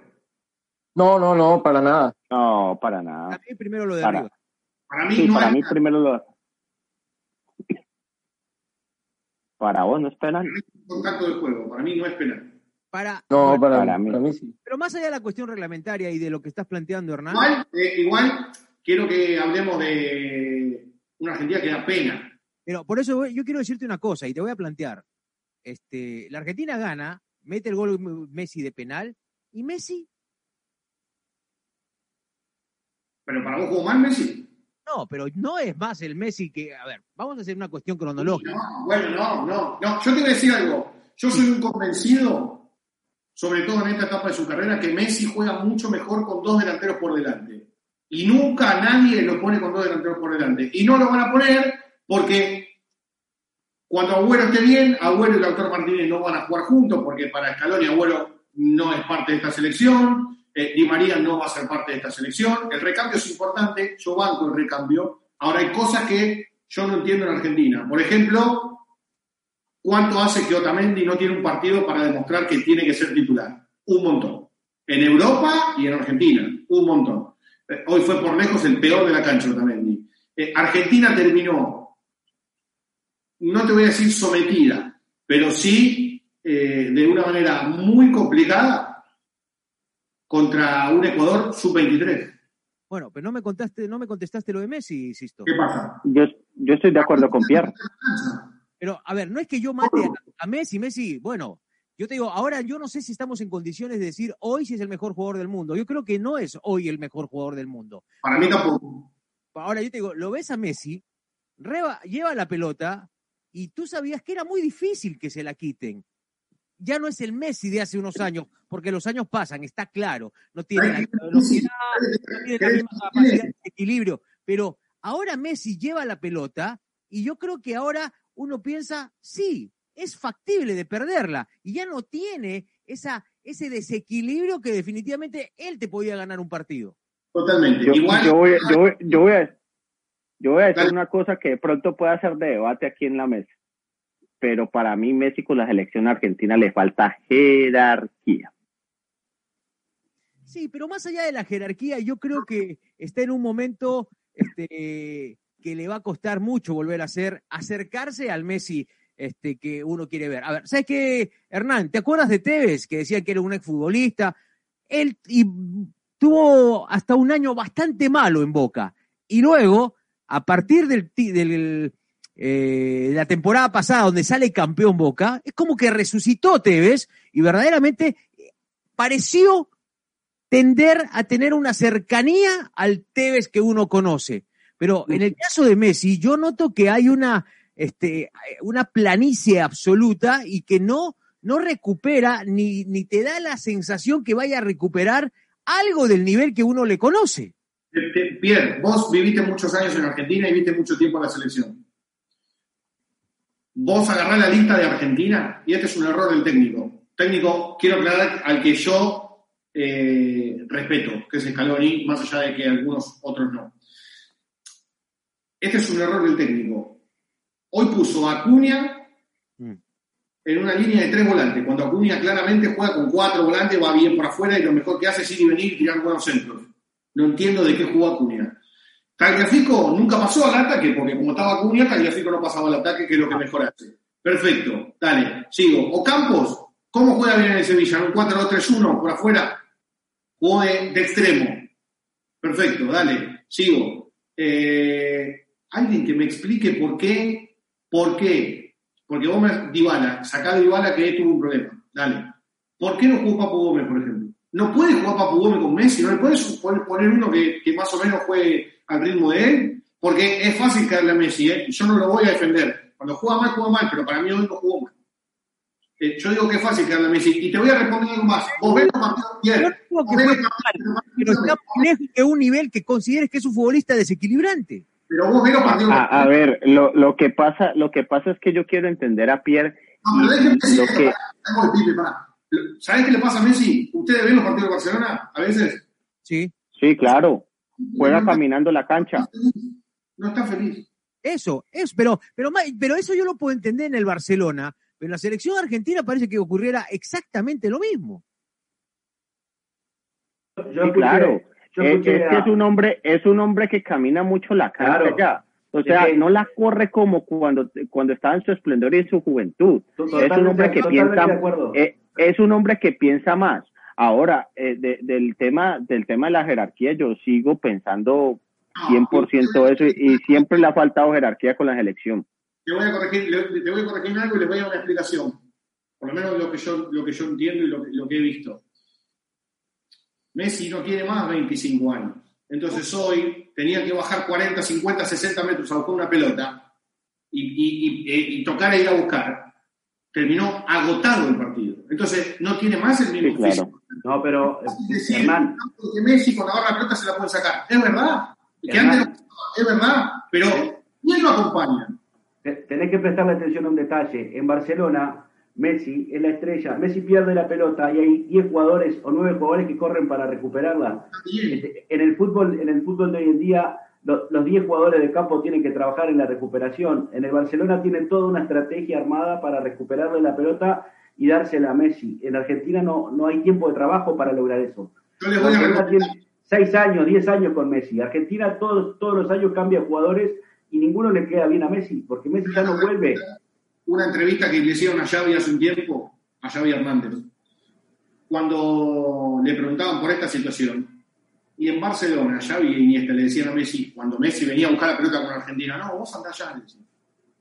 No, no, no, para nada. No, para nada. Para mí primero lo de Para- arriba. Para mí Sí, no para es mí primero lo. Para vos no es penal. Contacto del juego. Para mí no es penal. Para, No, para, Para mí. para mí sí. pero más allá de la cuestión reglamentaria y de lo que estás planteando, Hernán, Igual, eh, igual quiero que hablemos de una Argentina que da pena. pero por eso voy- yo quiero decirte una cosa y te voy a plantear. Este, la Argentina gana, mete el gol Messi de penal y Messi, Pero para vos jugó mal Messi. No, pero no es más el Messi que, a ver, vamos a hacer una cuestión cronológica. No, bueno, no, no, no. Yo te voy a decir algo. Yo soy un convencido, sobre todo en esta etapa de su carrera, que Messi juega mucho mejor con dos delanteros por delante. Y nunca nadie lo pone con dos delanteros por delante. Y no lo van a poner porque cuando Agüero esté bien, Agüero y Lautaro Martínez no van a jugar juntos, porque para Scaloni Agüero no es parte de esta selección. Eh, Di María no va a ser parte de esta selección. El recambio es importante, yo banco el recambio. Ahora hay cosas que yo no entiendo en Argentina. Por ejemplo, ¿cuánto hace que Otamendi no tiene un partido para demostrar que tiene que ser titular? Un montón. En Europa y en Argentina, un montón. Eh, hoy fue por lejos el peor de la cancha Otamendi. Eh, Argentina terminó, no te voy a decir sometida, pero sí eh, de una manera muy complicada contra un Ecuador sub-23. Bueno, pero no me contaste, no me contestaste lo de Messi, Sisto. ¿Qué pasa? Yo, yo estoy de acuerdo con Pierre. Pero, a ver, no es que yo mate a, a Messi, Messi, bueno, yo te digo, ahora yo no sé si estamos en condiciones de decir hoy si es el mejor jugador del mundo. Yo creo que no es hoy el mejor jugador del mundo. Para mí tampoco. Ahora yo te digo, lo ves a Messi, reba- lleva la pelota y tú sabías que era muy difícil que se la quiten. Ya no es el Messi de hace unos años, porque los años pasan, está claro. No tiene la misma velocidad, no tiene la misma capacidad de equilibrio. Pero ahora Messi lleva la pelota y yo creo que ahora uno piensa, sí, es factible de perderla y ya no tiene esa, ese desequilibrio que definitivamente él te podía ganar un partido. Totalmente. Yo, Igual, yo voy, yo, voy- yo voy a, yo voy a decir una cosa que de pronto puede hacer de debate aquí en la mesa. Pero para mí, Messi con la selección argentina le falta jerarquía. Sí, pero más allá de la jerarquía, yo creo que está en un momento este, que le va a costar mucho volver a ser, acercarse al Messi este, que uno quiere ver. A ver, ¿sabes qué, Hernán? ¿Te acuerdas de Tevez, que decía que era un exfutbolista? Él tuvo hasta un año bastante malo en Boca. Y luego, a partir del, del, eh, la temporada pasada, donde sale campeón Boca, es como que resucitó Tevez y verdaderamente eh, pareció tender a tener una cercanía al Tevez que uno conoce. Pero en el caso de Messi, yo noto que hay una, este, una planicie absoluta y que no, no recupera ni, ni te da la sensación que vaya a recuperar algo del nivel que uno le conoce. Pierre, vos viviste muchos años en Argentina y viste mucho tiempo en la selección. Vos agarrás la lista de Argentina y este es un error del técnico. Técnico, quiero aclarar al que yo eh, respeto, que es Scaloni, más allá de que algunos otros no. Este es un error del técnico. Hoy puso a Acuña en una línea de tres volantes, cuando Acuña claramente juega con cuatro volantes, va bien por afuera y lo mejor que hace es ir y venir y tirar buenos centros. No entiendo de qué jugó Acuña. Tagliafico nunca pasó al ataque, porque como estaba Acuña, Tagliafico no pasaba al ataque, que es lo que mejor hace. Perfecto, dale, sigo. Ocampos, ¿cómo juega bien en el Sevilla? ¿En un 4-2-3-1 por afuera? Jugó de, extremo. Perfecto, dale, sigo. Eh, alguien que me explique por qué, por qué, porque vos me, Dybala, sacá de Dybala que tuvo un problema, dale. ¿Por qué no jugó Papu Gómez, por ejemplo? No puede jugar Papu Gómez con Messi, no le puedes poner uno que, que más o menos juegue al ritmo de él, porque es fácil caerle a Messi, ¿eh? yo no lo voy a defender. Cuando juega mal, juega mal, pero para mí hoy no jugó mal. Eh, yo digo que es fácil caerle a Messi, y te voy a responder algo más. Vos ves los partidos bien. Yo no que fue mal, pero está muy lejos de un nivel que consideres que es un futbolista desequilibrante. Pero vos ves los partidos. A, a ver, lo, lo que pasa, lo que pasa es que yo quiero entender a Pierre No, pero decir lo que- que Tengo el pibe, pará. ¿Sabés qué le pasa a Messi? ¿Ustedes ven los partidos de Barcelona a veces? Sí. sí, claro, juega caminando la cancha. No está feliz. Eso, es, pero, pero, pero eso yo lo puedo entender en el Barcelona, pero en la selección argentina parece que ocurriera exactamente lo mismo. Yo Sí, escuché- claro. yo Eh, escuché es que a- es un hombre, es un hombre que camina mucho la cancha Claro. ya. O sea, no la corre como cuando, cuando estaba en su esplendor y en su juventud. es un hombre que piensa, eh, es un hombre que piensa más. Ahora, eh, de- del tema, del tema de la jerarquía, yo sigo pensando 100% eso y, y siempre le ha faltado jerarquía con la selección. Te voy a corregir, le- te voy a corregir algo y les voy a dar una explicación. Por lo menos lo que yo, lo que yo entiendo y lo, que- lo que he visto. Messi no tiene más 25 años. Entonces hoy tenía que bajar 40, 50, 60 metros a buscar una pelota y, y- y- y tocar e ir a buscar. Terminó agotado el partido. Entonces no tiene más el mismo físico. No, pero, Es decir, Hernán, que Messi cuando agarra la pelota se la puede sacar. Es verdad. Que antes es verdad. Pero ¿quién lo acompaña? te- tenés que prestarle atención a un detalle. En Barcelona Messi es la estrella, Messi pierde la pelota y hay 10 jugadores o 9 jugadores que corren para recuperarla. Este, En el fútbol, en el fútbol de hoy en día, los 10 jugadores de campo tienen que trabajar en la recuperación. En el Barcelona tienen toda una estrategia armada para recuperarle la pelota y dársela a Messi. En Argentina no, no hay tiempo de trabajo para lograr eso. Yo les voy a Barcelona recomendar- tiene 6 años, 10 años con Messi. Argentina todos, todos los años cambia jugadores y ninguno le queda bien a Messi, porque Messi ya no vuelve. una entrevista que le hicieron a Xavi hace un tiempo, a Xavi Hernández, cuando le preguntaban por esta situación. Y en Barcelona, Xavi y Iniesta le decían a Messi, cuando Messi venía a buscar la pelota con Argentina, no, vos andá allá. le decían.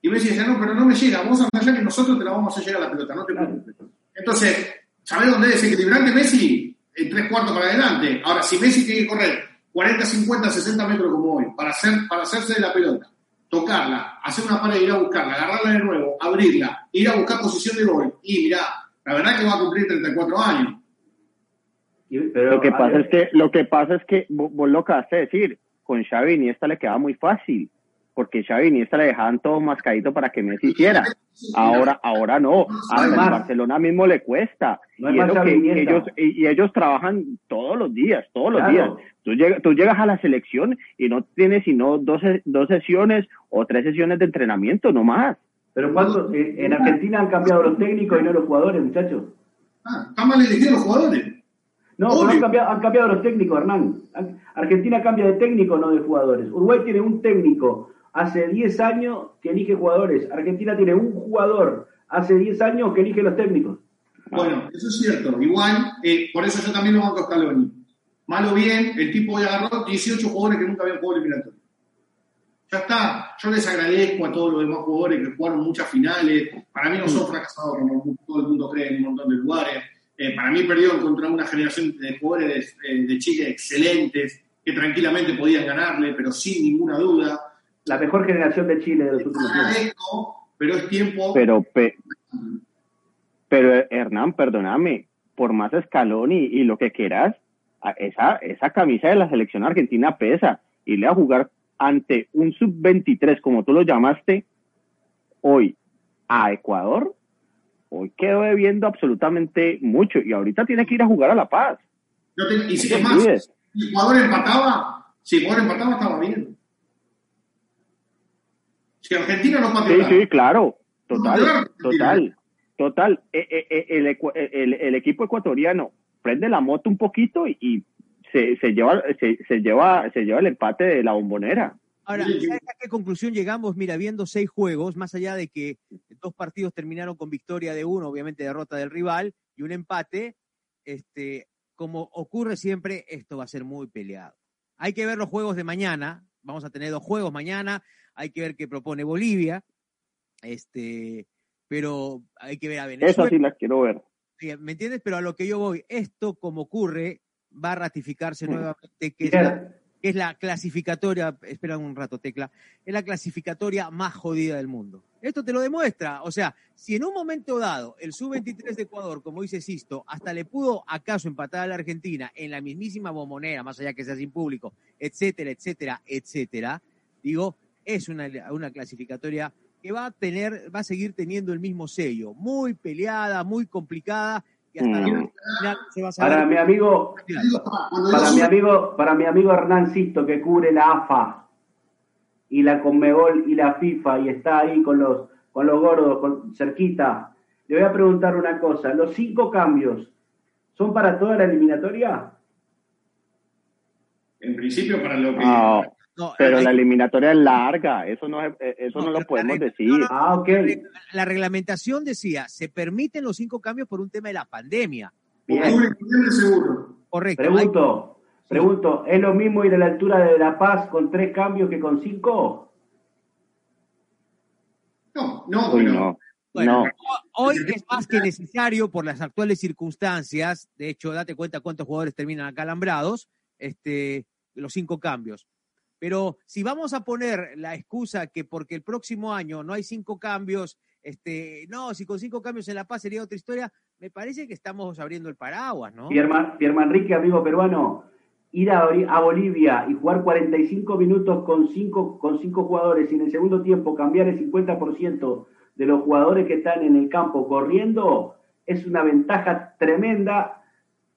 Y Messi decía, no, pero no me llega, vos andá allá que nosotros te la vamos a llegar la pelota, no te preocupes. Entonces, ¿sabés dónde es desequilibrante Messi? En tres cuartos para adelante. Ahora, si Messi tiene que correr 40, 50, 60 metros como hoy, para, hacer, para hacerse de la pelota, tocarla, hacer una pared, ir a buscarla, agarrarla de nuevo, abrirla, ir a buscar posición de gol. Y mirá, la verdad que va a cumplir 34 años. Lo que pasa es que, lo que pasa es que vos, vos lo acabaste de decir, con Xavi y esta le quedaba muy fácil, porque Xavi y esta le dejaban todo mascadito para que Messi hiciera. Ahora, ahora no, a. Barcelona mismo le cuesta. No y, eso que, ellos, y, y ellos trabajan todos los días, todos los Claro. días. Tú llegas, tú llegas a la selección y no tienes sino dos, dos sesiones o tres sesiones de entrenamiento, no más. Pero cuando en en Argentina han cambiado los técnicos y no los jugadores, muchachos. Ah, están mal elegidos los jugadores. No, han cambiado, han cambiado los técnicos, Hernán. Argentina cambia de técnico, no de jugadores. Uruguay tiene un técnico hace 10 años que elige jugadores. Argentina tiene un jugador hace 10 años que elige los técnicos. Bueno, eso es cierto. Igual, eh, por eso yo también lo banco a Scaloni. Malo bien, el tipo hoy agarró 18 jugadores que nunca habían jugado eliminatorio. Ya está. Yo les agradezco a todos los demás jugadores que jugaron muchas finales. Para mí no son fracasados como todo el mundo cree en un montón de lugares. Eh, para mí perdieron contra una generación de jugadores eh, de Chile excelentes que tranquilamente podían ganarle, pero sin ninguna duda. La mejor generación de Chile de los últimos. Agradezco, pero es tiempo. Pero, pe- pero Hernán, perdóname, por más escalón y, y lo que quieras, esa, esa camisa de la selección argentina pesa. Y le a jugar ante un sub-23, como tú lo llamaste, hoy a Ecuador, hoy quedó debiendo absolutamente mucho. Y ahorita tiene que ir a jugar a La Paz. No te- y si es más, si Ecuador empataba, si Ecuador empataba estaba bien. Si Argentina no pateó Sí, sí, claro, total, total, total. Eh, eh, eh, el- el equipo ecuatoriano prende la moto un poquito y, y se, se lleva se, se lleva se lleva el empate de la bombonera. Ahora, ¿sabes a qué conclusión llegamos? Mira, viendo seis juegos, más allá de que dos partidos terminaron con victoria de uno, obviamente derrota del rival, y un empate, este, como ocurre siempre, esto va a ser muy peleado. Hay que ver los juegos de mañana, vamos a tener dos juegos mañana, hay que ver qué propone Bolivia, este, pero hay que ver a Venezuela. Esa sí la quiero ver. ¿Me entiendes? Pero a lo que yo voy, esto como ocurre, va a ratificarse nuevamente que que es la clasificatoria, espera un rato, Tecla, es la clasificatoria más jodida del mundo. Esto te lo demuestra. O sea, si en un momento dado el sub-23 de Ecuador, como dice Sisto, hasta le pudo acaso empatar a la Argentina en la mismísima bombonera, más allá que sea sin público, etcétera, etcétera, etcétera, digo, es una, una clasificatoria que va a tener, va a seguir teniendo el mismo sello, muy peleada, muy complicada, y hasta la Mm. final se va a saber. Para mi amigo, para mi amigo, para mi amigo Hernán Sisto que cubre la AFA y la Conmebol y la FIFA y está ahí con los con los gordos con, cerquita. Le voy a preguntar una cosa, los cinco cambios son para toda la eliminatoria? En principio, para lo que. No, pero la eliminatoria es larga, eso no es- eh, eso no, lo podemos decir. Ah, ok. La reglamentación decía, se permiten los cinco cambios por un tema de la pandemia. Bien. Correcto. Pregunto, pregunto, ¿es lo mismo ir a la altura de La Paz con tres cambios que con cinco? No, no, Uy, no. Bueno, No. hoy es más que necesario por las actuales circunstancias. De hecho, date cuenta cuántos jugadores terminan acalambrados, este, los cinco cambios. Pero si vamos a poner la excusa que porque el próximo año no hay cinco cambios, este, no, si con cinco cambios en La Paz sería otra historia, me parece que estamos abriendo el paraguas, ¿no? Pierre, Manrique, amigo peruano, ir a, a Bolivia y jugar 45 minutos con cinco, con cinco jugadores y en el segundo tiempo cambiar el 50% de los jugadores que están en el campo corriendo, es una ventaja tremenda.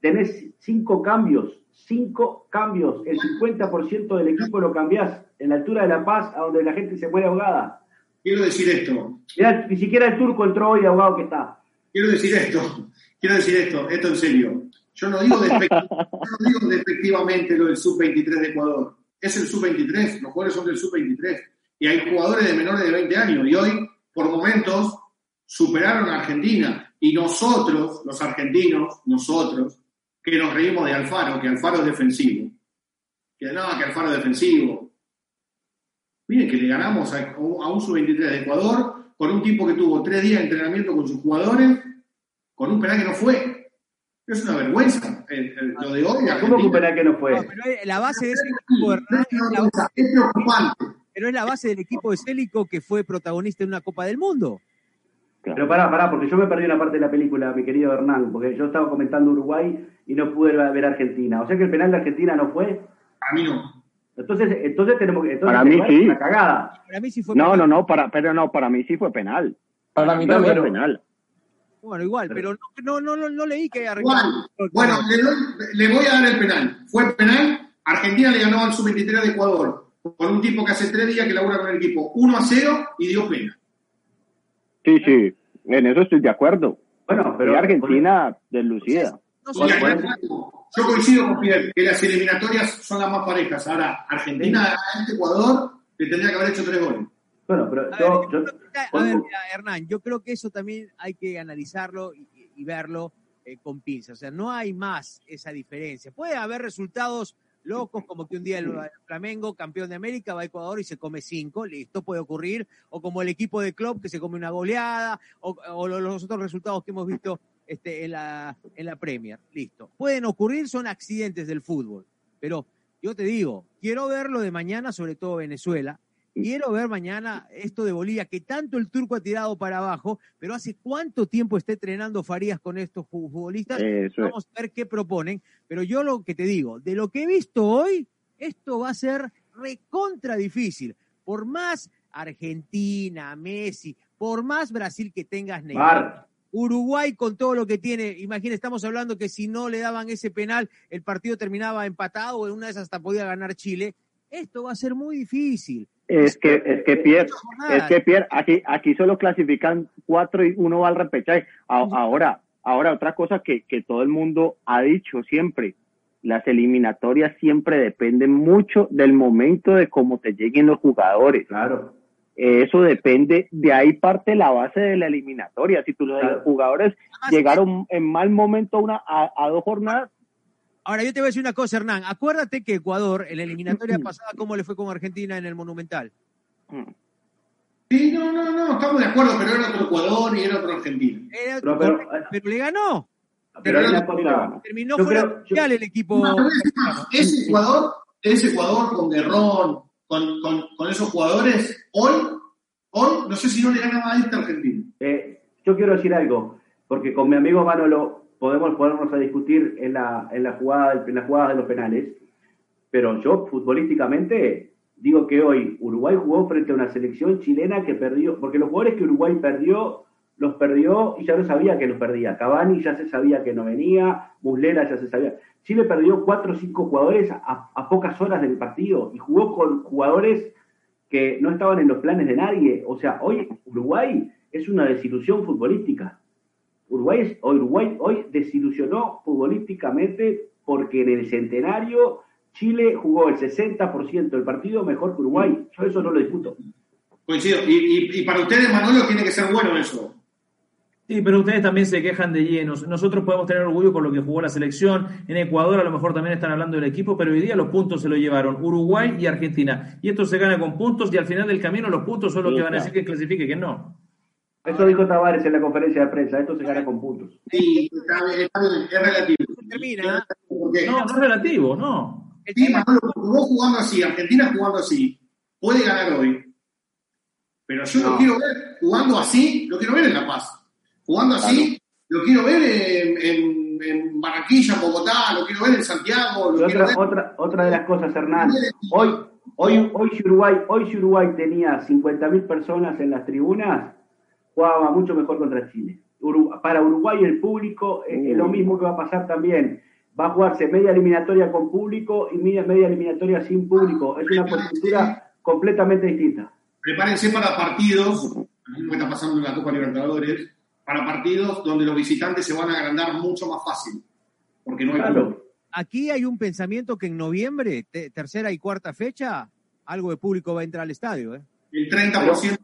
Tenés cinco cambios, cinco cambios. El 50% del equipo lo cambiás en la altura de La Paz, a donde la gente se muere ahogada. Quiero decir esto. Mirá, ni siquiera el turco entró hoy ahogado que está. Quiero decir esto. Quiero decir esto, esto en serio. Yo no digo, despect- yo no despectivamente lo del sub-23 de Ecuador. Es el sub-23, los jugadores son del sub-23. Y hay jugadores de menores de 20 años. Y hoy, por momentos, superaron a Argentina. Y nosotros, los argentinos, nosotros, que nos reímos de Alfaro, que Alfaro es defensivo. Que no, que Alfaro es defensivo. Miren que le ganamos a, a un sub-23 de Ecuador con un tipo que tuvo tres días de entrenamiento con sus jugadores, con un penal que no fue. Es una vergüenza eh, eh, lo de hoy. ¿Cómo que un penal que no fue? No, pero es la base de ese equipo, Hernán, es la base- Es preocupante. pero es la base del equipo de Célico que fue protagonista en una Copa del Mundo. Pero pará, pará, porque yo me perdí una parte de la película, mi querido Hernán, porque yo estaba comentando Uruguay y no pude ver Argentina. O sea que el penal de Argentina no fue. A mí no. Entonces, entonces tenemos que. Para mí sí. Una cagada. Para mí sí fue No, penal. no, no, para, pero no, para mí sí fue penal. Para mí también. fue penal. Bueno, igual, pero no, no, no, no leí que Igual. Bueno, le, doy- le voy a dar el penal. Fue penal. Argentina le ganó al sub-23 de Ecuador con un tipo que hace tres días que labura con el equipo 1 a 0 y dio pena. Sí, sí, en eso estoy de acuerdo. Bueno, pero Argentina deslucida. Y acá, yo coincido con Pierre que las eliminatorias son las más parejas. Ahora, Argentina Ecuador le tendría que haber hecho tres goles. Bueno, pero A yo, ver, yo- A ver, mira, Hernán, yo creo que eso también hay que analizarlo y, y verlo eh, con pinzas. O sea, no hay más esa diferencia. Puede haber resultados locos, como que un día el Flamengo, campeón de América, va a Ecuador y se come cinco, listo, puede ocurrir. O como el equipo de club que se come una goleada, o, o lo- los otros resultados que hemos visto este, en, la, en la Premier, listo. Pueden ocurrir, son accidentes del fútbol. Pero yo te digo, quiero ver lo de mañana, sobre todo Venezuela. Quiero ver mañana esto de Bolivia, que tanto el turco ha tirado para abajo, pero hace cuánto tiempo está entrenando Farías con estos fu- futbolistas. Eso. Vamos a ver qué proponen. Pero yo lo que te digo, de lo que he visto hoy, esto va a ser recontra difícil. Por más Argentina, Messi, por más Brasil que tengas Neymar. Uruguay con todo lo que tiene, imagina, estamos hablando que si no le daban ese penal, el partido terminaba empatado o en una de esas hasta podía ganar Chile. Esto va a ser muy difícil. Es que, es que Pierre, es que Pierre, aquí, aquí solo clasifican cuatro y uno va al repechaje. Ahora, ahora otra cosa que, que todo el mundo ha dicho siempre, las eliminatorias siempre dependen mucho del momento de cómo te lleguen los jugadores. Claro. Eso depende, de ahí parte la base de la eliminatoria. Si tú los Claro. jugadores llegaron en mal momento a, una, a, a dos jornadas, Ahora, yo te voy a decir una cosa, Hernán. Acuérdate que Ecuador, en la eliminatoria pasada, ¿cómo le fue con Argentina en el Monumental? Sí, no, no, no, estamos de acuerdo, pero era otro Ecuador y era otro Argentina. Era- Pero- pero- pero le ganó. Pero. Terminó Yo fuera creo- el equipo. No, Ecuador, ese Ecuador con Guerrón, con, con, esos jugadores, hoy, hoy, no sé si no le ganaba a este Argentina. Eh, yo quiero decir algo, porque con mi amigo Manolo podemos ponernos a discutir en la, en la jugada en la jugada de los penales, pero yo futbolísticamente digo que hoy Uruguay jugó frente a una selección chilena que perdió, porque los jugadores que Uruguay perdió, los perdió y ya no sabía que los perdía. Cavani ya se sabía que no venía, Muslera ya se sabía. Chile perdió cuatro o cinco jugadores a, pocas horas del partido y jugó con jugadores que no estaban en los planes de nadie. O sea, hoy Uruguay es una desilusión futbolística. Uruguay, es- hoy, Uruguay hoy desilusionó futbolísticamente porque en el centenario Chile jugó el 60% del partido mejor que Uruguay. Yo eso no lo discuto. Coincido. Y, y para ustedes, Manolo, tiene que ser bueno eso. Sí, pero ustedes también se quejan de llenos. Nosotros podemos tener orgullo por lo que jugó la selección. En Ecuador a lo mejor también están hablando del equipo, pero hoy día los puntos se lo llevaron Uruguay y Argentina. Y esto se gana con puntos y al final del camino los puntos son los Sí, que van a decir que clasifique, que no. Eso dijo Tavares en la conferencia de prensa. Esto se gana con puntos. Sí, está bien, está bien, es relativo. Termina. No, no es relativo, no. sí, Manolo, vos jugando así, Argentina jugando así, puede ganar hoy. Pero yo lo No. quiero ver jugando así, lo quiero ver en La Paz. Jugando así, lo quiero ver en, en, en Barranquilla, en Bogotá, lo quiero ver en Santiago, lo otra, ver. otra, otra de las cosas, Hernán. Hoy, hoy, hoy, si Uruguay, hoy Uruguay tenía 50.000 personas en las tribunas, jugaba mucho mejor contra Chile. para Uruguay el público es lo mismo que va a pasar también. Va a jugarse media eliminatoria con público y media, media eliminatoria sin público. Es una postura completamente distinta. Prepárense para partidos, lo que está pasando en la Copa Libertadores, para partidos donde los visitantes se van a agrandar mucho más fácil, porque no hay claro. Aquí hay un pensamiento que en noviembre, tercera y cuarta fecha, algo de público va a entrar al estadio. ¿eh? El 30%.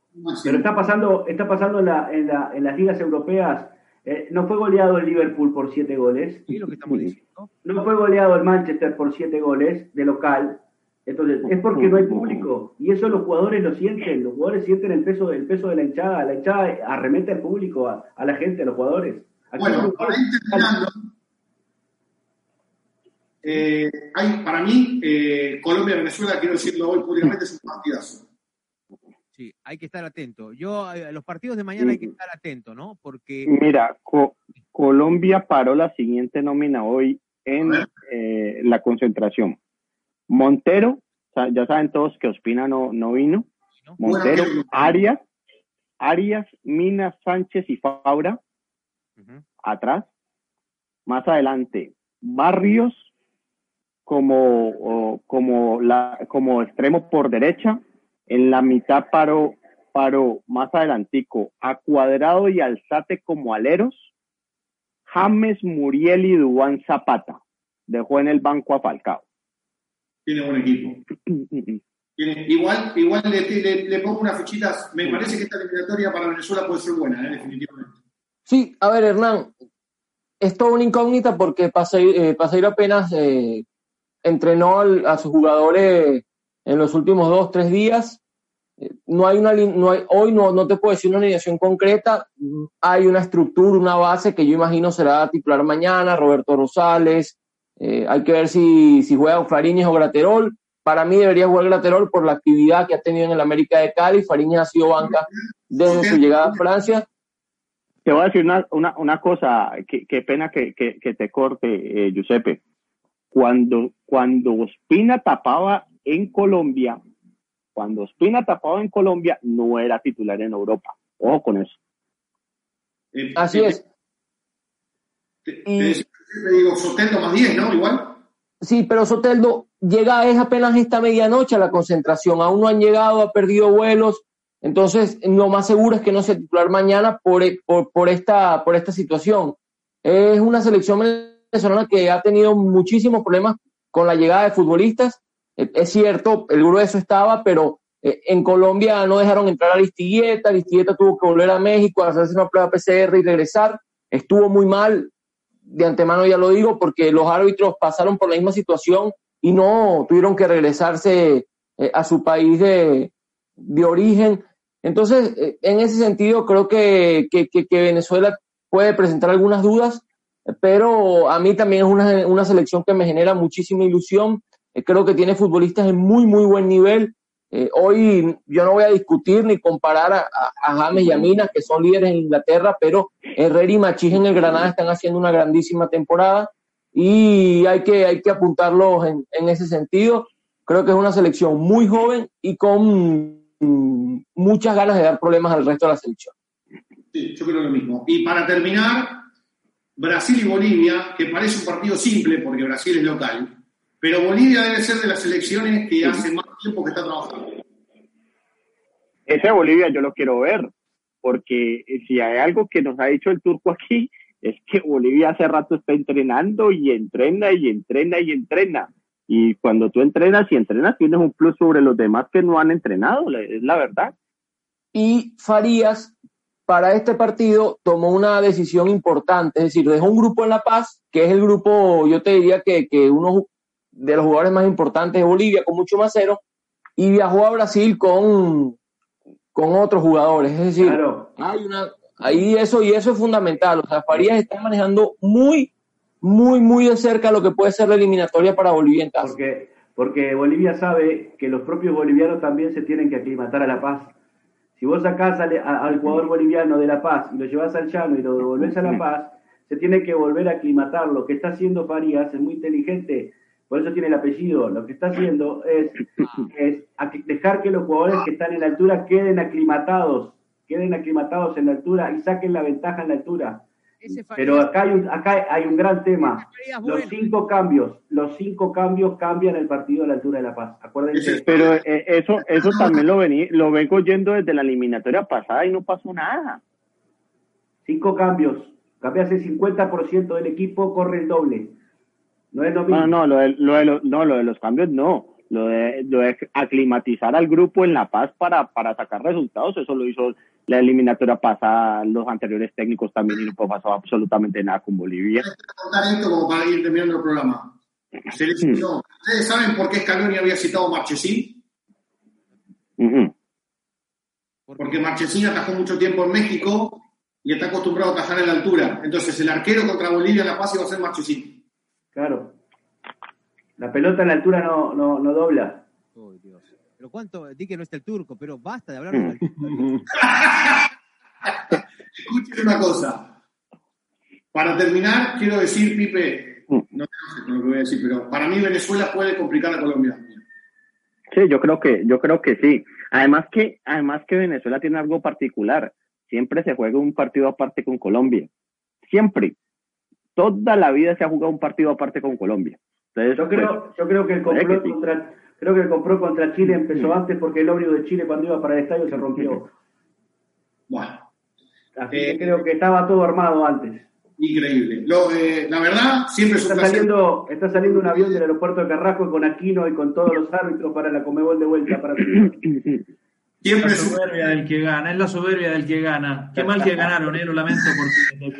Pero, está pasando, está pasando en, la, en, la, en las ligas europeas. Eh, no fue goleado el Liverpool por siete goles. Sí, lo que estamos diciendo. No fue goleado el Manchester por siete goles de local. Entonces, es porque no hay público. Y eso los jugadores lo sienten. Los jugadores sienten el peso, el peso de la hinchada. La hinchada arremete al público, a, la gente, a los jugadores. bueno, para ir terminando, eh, hay, para mí, eh, Colombia-Venezuela, quiero decirlo hoy públicamente, es un partidazo. Sí, hay que estar atento. Yo, a eh, los partidos de mañana hay que estar atento, ¿no? Porque. Mira, Colombia paró la siguiente nómina hoy en eh, la concentración. Montero, ya saben todos que Ospina no, no vino. Montero, Arias, Arias, Minas, Sánchez y Faura. Atrás. Más adelante, Barrios como, como, la, como extremo por derecha en la mitad paró, paró más adelantico a Cuadrado y Alzate como aleros. James, Muriel y Dubán Zapata. Dejó en el banco a Falcao. Tiene buen equipo. igual igual le, pongo unas fichitas. Me parece que esta eliminatoria para Venezuela puede ser buena, ¿eh? definitivamente. Sí, a ver, Hernán. Es toda una incógnita porque Paseiro, eh, apenas eh, entrenó a sus jugadores en los últimos dos, tres días. No hay una, no hay, hoy no, no te puedo decir una alineación concreta, hay una estructura, una base que yo imagino será titular mañana, Roberto Rosales, eh, hay que ver si, si juega Fariñas o Graterol, para mí debería jugar Graterol por la actividad que ha tenido en el América de Cali, Fariñas ha sido banca desde su llegada a Francia. Te voy a decir una, una, una cosa, qué pena que, que, que, te corte, eh, Giuseppe. Cuando, cuando Ospina tapaba en Colombia, cuando Espina tapaba en Colombia, no era titular en Europa. Ojo con eso. Eh, Así es. Te, digo, Soteldo más 10, ¿no? Igual. Sí, pero Soteldo llega es apenas esta medianoche a la concentración. Aún no han llegado, ha perdido vuelos. Entonces, lo más seguro es que no sea titular mañana por, por, por, esta, por esta situación. Es una selección venezolana que ha tenido muchísimos problemas con la llegada de futbolistas eh, es cierto, el grueso estaba, pero eh, en Colombia no dejaron entrar a Listigueta, Listigueta tuvo que volver a México a hacerse una prueba PCR y regresar. Estuvo muy mal, de antemano ya lo digo, porque los árbitros pasaron por la misma situación y no tuvieron que regresarse eh, a su país de, origen. Entonces, en ese sentido, creo que, que, Venezuela puede presentar algunas dudas, pero a mí también es una, una selección que me genera muchísima ilusión eh, creo que tiene futbolistas en muy, muy buen nivel. Eh, hoy yo no voy a discutir ni comparar a, James y a Minas, que son líderes en Inglaterra, pero Herrera y Machís en el Granada están haciendo una grandísima temporada y hay que, hay que apuntarlos en, en ese sentido. Creo que es una selección muy joven y con muchas ganas de dar problemas al resto de la selección. Sí, yo creo lo mismo. Y para terminar, Brasil y Bolivia, que parece un partido simple porque Brasil es local, pero Bolivia debe ser de las elecciones que hace más tiempo que está trabajando. Ese Bolivia yo lo quiero ver, porque si hay algo que nos ha dicho el turco aquí, es que Bolivia hace rato está entrenando y entrena y entrena y entrena. Y cuando tú entrenas y entrenas, tienes un plus sobre los demás que no han entrenado, es la verdad. Y Farías, para este partido, tomó una decisión importante, es decir, dejó un grupo en La Paz, que es el grupo, yo te diría que, que uno de los jugadores más importantes de Bolivia, con mucho más cero, y viajó a Brasil con, con otros jugadores. Es decir, hay una, ahí eso, y eso es fundamental. O sea, Farías está manejando muy, muy, muy de cerca lo que puede ser la eliminatoria para Bolivia en casa. Porque, porque Bolivia sabe que los propios bolivianos también se tienen que aclimatar a La Paz. Si vos sacás al, al jugador boliviano de La Paz y lo llevas al Llano y lo devolvés a La Paz, se tiene que volver a aclimatar. Lo que está haciendo Farías es muy inteligente por eso tiene el apellido. Lo que está haciendo es, es dejar que los jugadores que están en la altura queden aclimatados queden aclimatados en la altura y saquen la ventaja en la altura. Pero acá hay un, acá hay un gran tema. Los cinco cambios, los cinco cambios cambian el partido a la altura de La Paz. Acuérdense. Pero eh, eso, eso también lo, vení, lo vengo yendo desde la eliminatoria pasada y no pasó nada. Cinco cambios. Cambias el 50% del equipo, corre el doble. No es lo mismo. No, no, lo de, lo de los, no, lo de los cambios no. Lo de, lo de aclimatizar al grupo en La Paz para, para sacar resultados, eso lo hizo la eliminatoria pasada, los anteriores técnicos también y no pasó absolutamente nada con Bolivia. esto como para ir terminando el programa. Se lesionó. ¿Ustedes saben por qué Scaloni había citado a Marchesín? Ujú. Porque Marchesín atajó mucho tiempo en México y está acostumbrado a atajar en la altura. Entonces el arquero contra Bolivia en La Paz iba a ser Marchesín. Claro. La pelota en la altura no, no, no dobla. Oh, Dios. Pero cuánto, di que no está el turco, pero basta de hablar de la Escuchen una cosa. Para terminar, quiero decir, Pipe, no te enojes con lo que voy a decir, pero para mí Venezuela puede complicar a Colombia. Sí, yo creo que, yo creo que sí. Además que, además que Venezuela tiene algo particular. Siempre se juega un partido aparte con Colombia. Siempre. Toda la vida se ha jugado un partido aparte con Colombia. Entonces, Yo creo, yo creo que el complot que sí. contra, creo que el complot contra Chile empezó antes porque el ómnibus de Chile cuando iba para el estadio se rompió. Bueno, Así que creo que estaba todo armado antes. increíble. Lo, eh, la verdad, siempre es un Está placer. saliendo, está saliendo un avión del aeropuerto de Carrasco con Aquino y con todos los árbitros para la Comebol de vuelta. Para... Siempre la soberbia del que gana, es la soberbia del que gana. Qué mal que ganaron, eh, lo lamento por ti.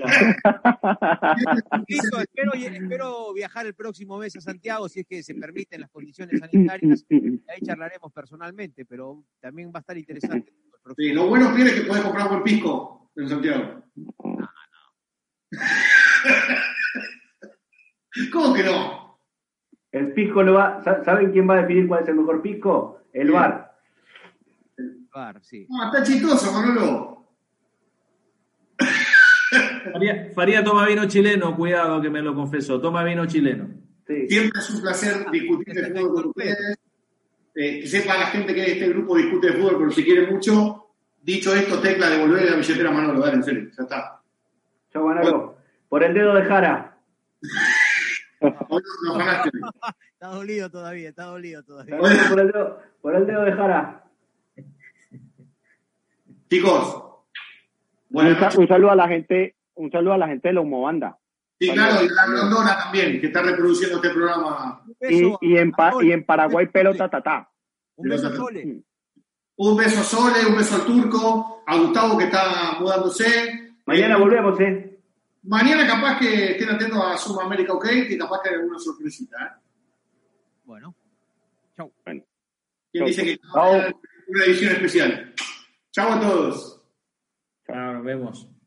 Listo, espero, espero viajar el próximo mes a Santiago si es que se permiten las condiciones sanitarias. Y ahí charlaremos personalmente, pero también va a estar interesante. Sí, lo bueno, Pierre, es que puedes comprar buen pisco en Santiago. ¿Cómo que no? El pisco lo va. sa- ¿Saben quién va a definir cuál es el mejor pisco? El bar. Bar, sí. Ah, está chistoso, Manolo. Faría, Faría toma vino chileno, cuidado que me lo confesó, toma vino chileno. Siempre es un placer discutir de fútbol con ustedes. Eh, que sepa la gente que este grupo discute de fútbol, pero si quiere mucho. Dicho esto, tecla devolver la billetera a Manolo, dale, en serio, ya está. Chao, Manolo. Por el dedo de Jara. Hoy nos ganaste. Está dolido todavía, está dolido todavía. Por el dedo, por el dedo de Jara. Chicos, un, sa- un saludo a la gente, un saludo a la gente de la Humobanda. Sí, claro, y la Rondona también, que está reproduciendo este programa. Y, y en Pa- y en Paraguay pelota tatá. Un beso, Sole. Un beso a Sole, un beso al Turco, a Gustavo que está mudándose. Mañana Eh, volvemos, ¿eh? Mañana capaz que estén atentos a Suma América OK, que capaz que hay alguna sorpresita. ¿eh? Bueno. Chau. ¿Quién Chau. dice que Chau. una edición especial? Chau a todos. Chao, nos vemos.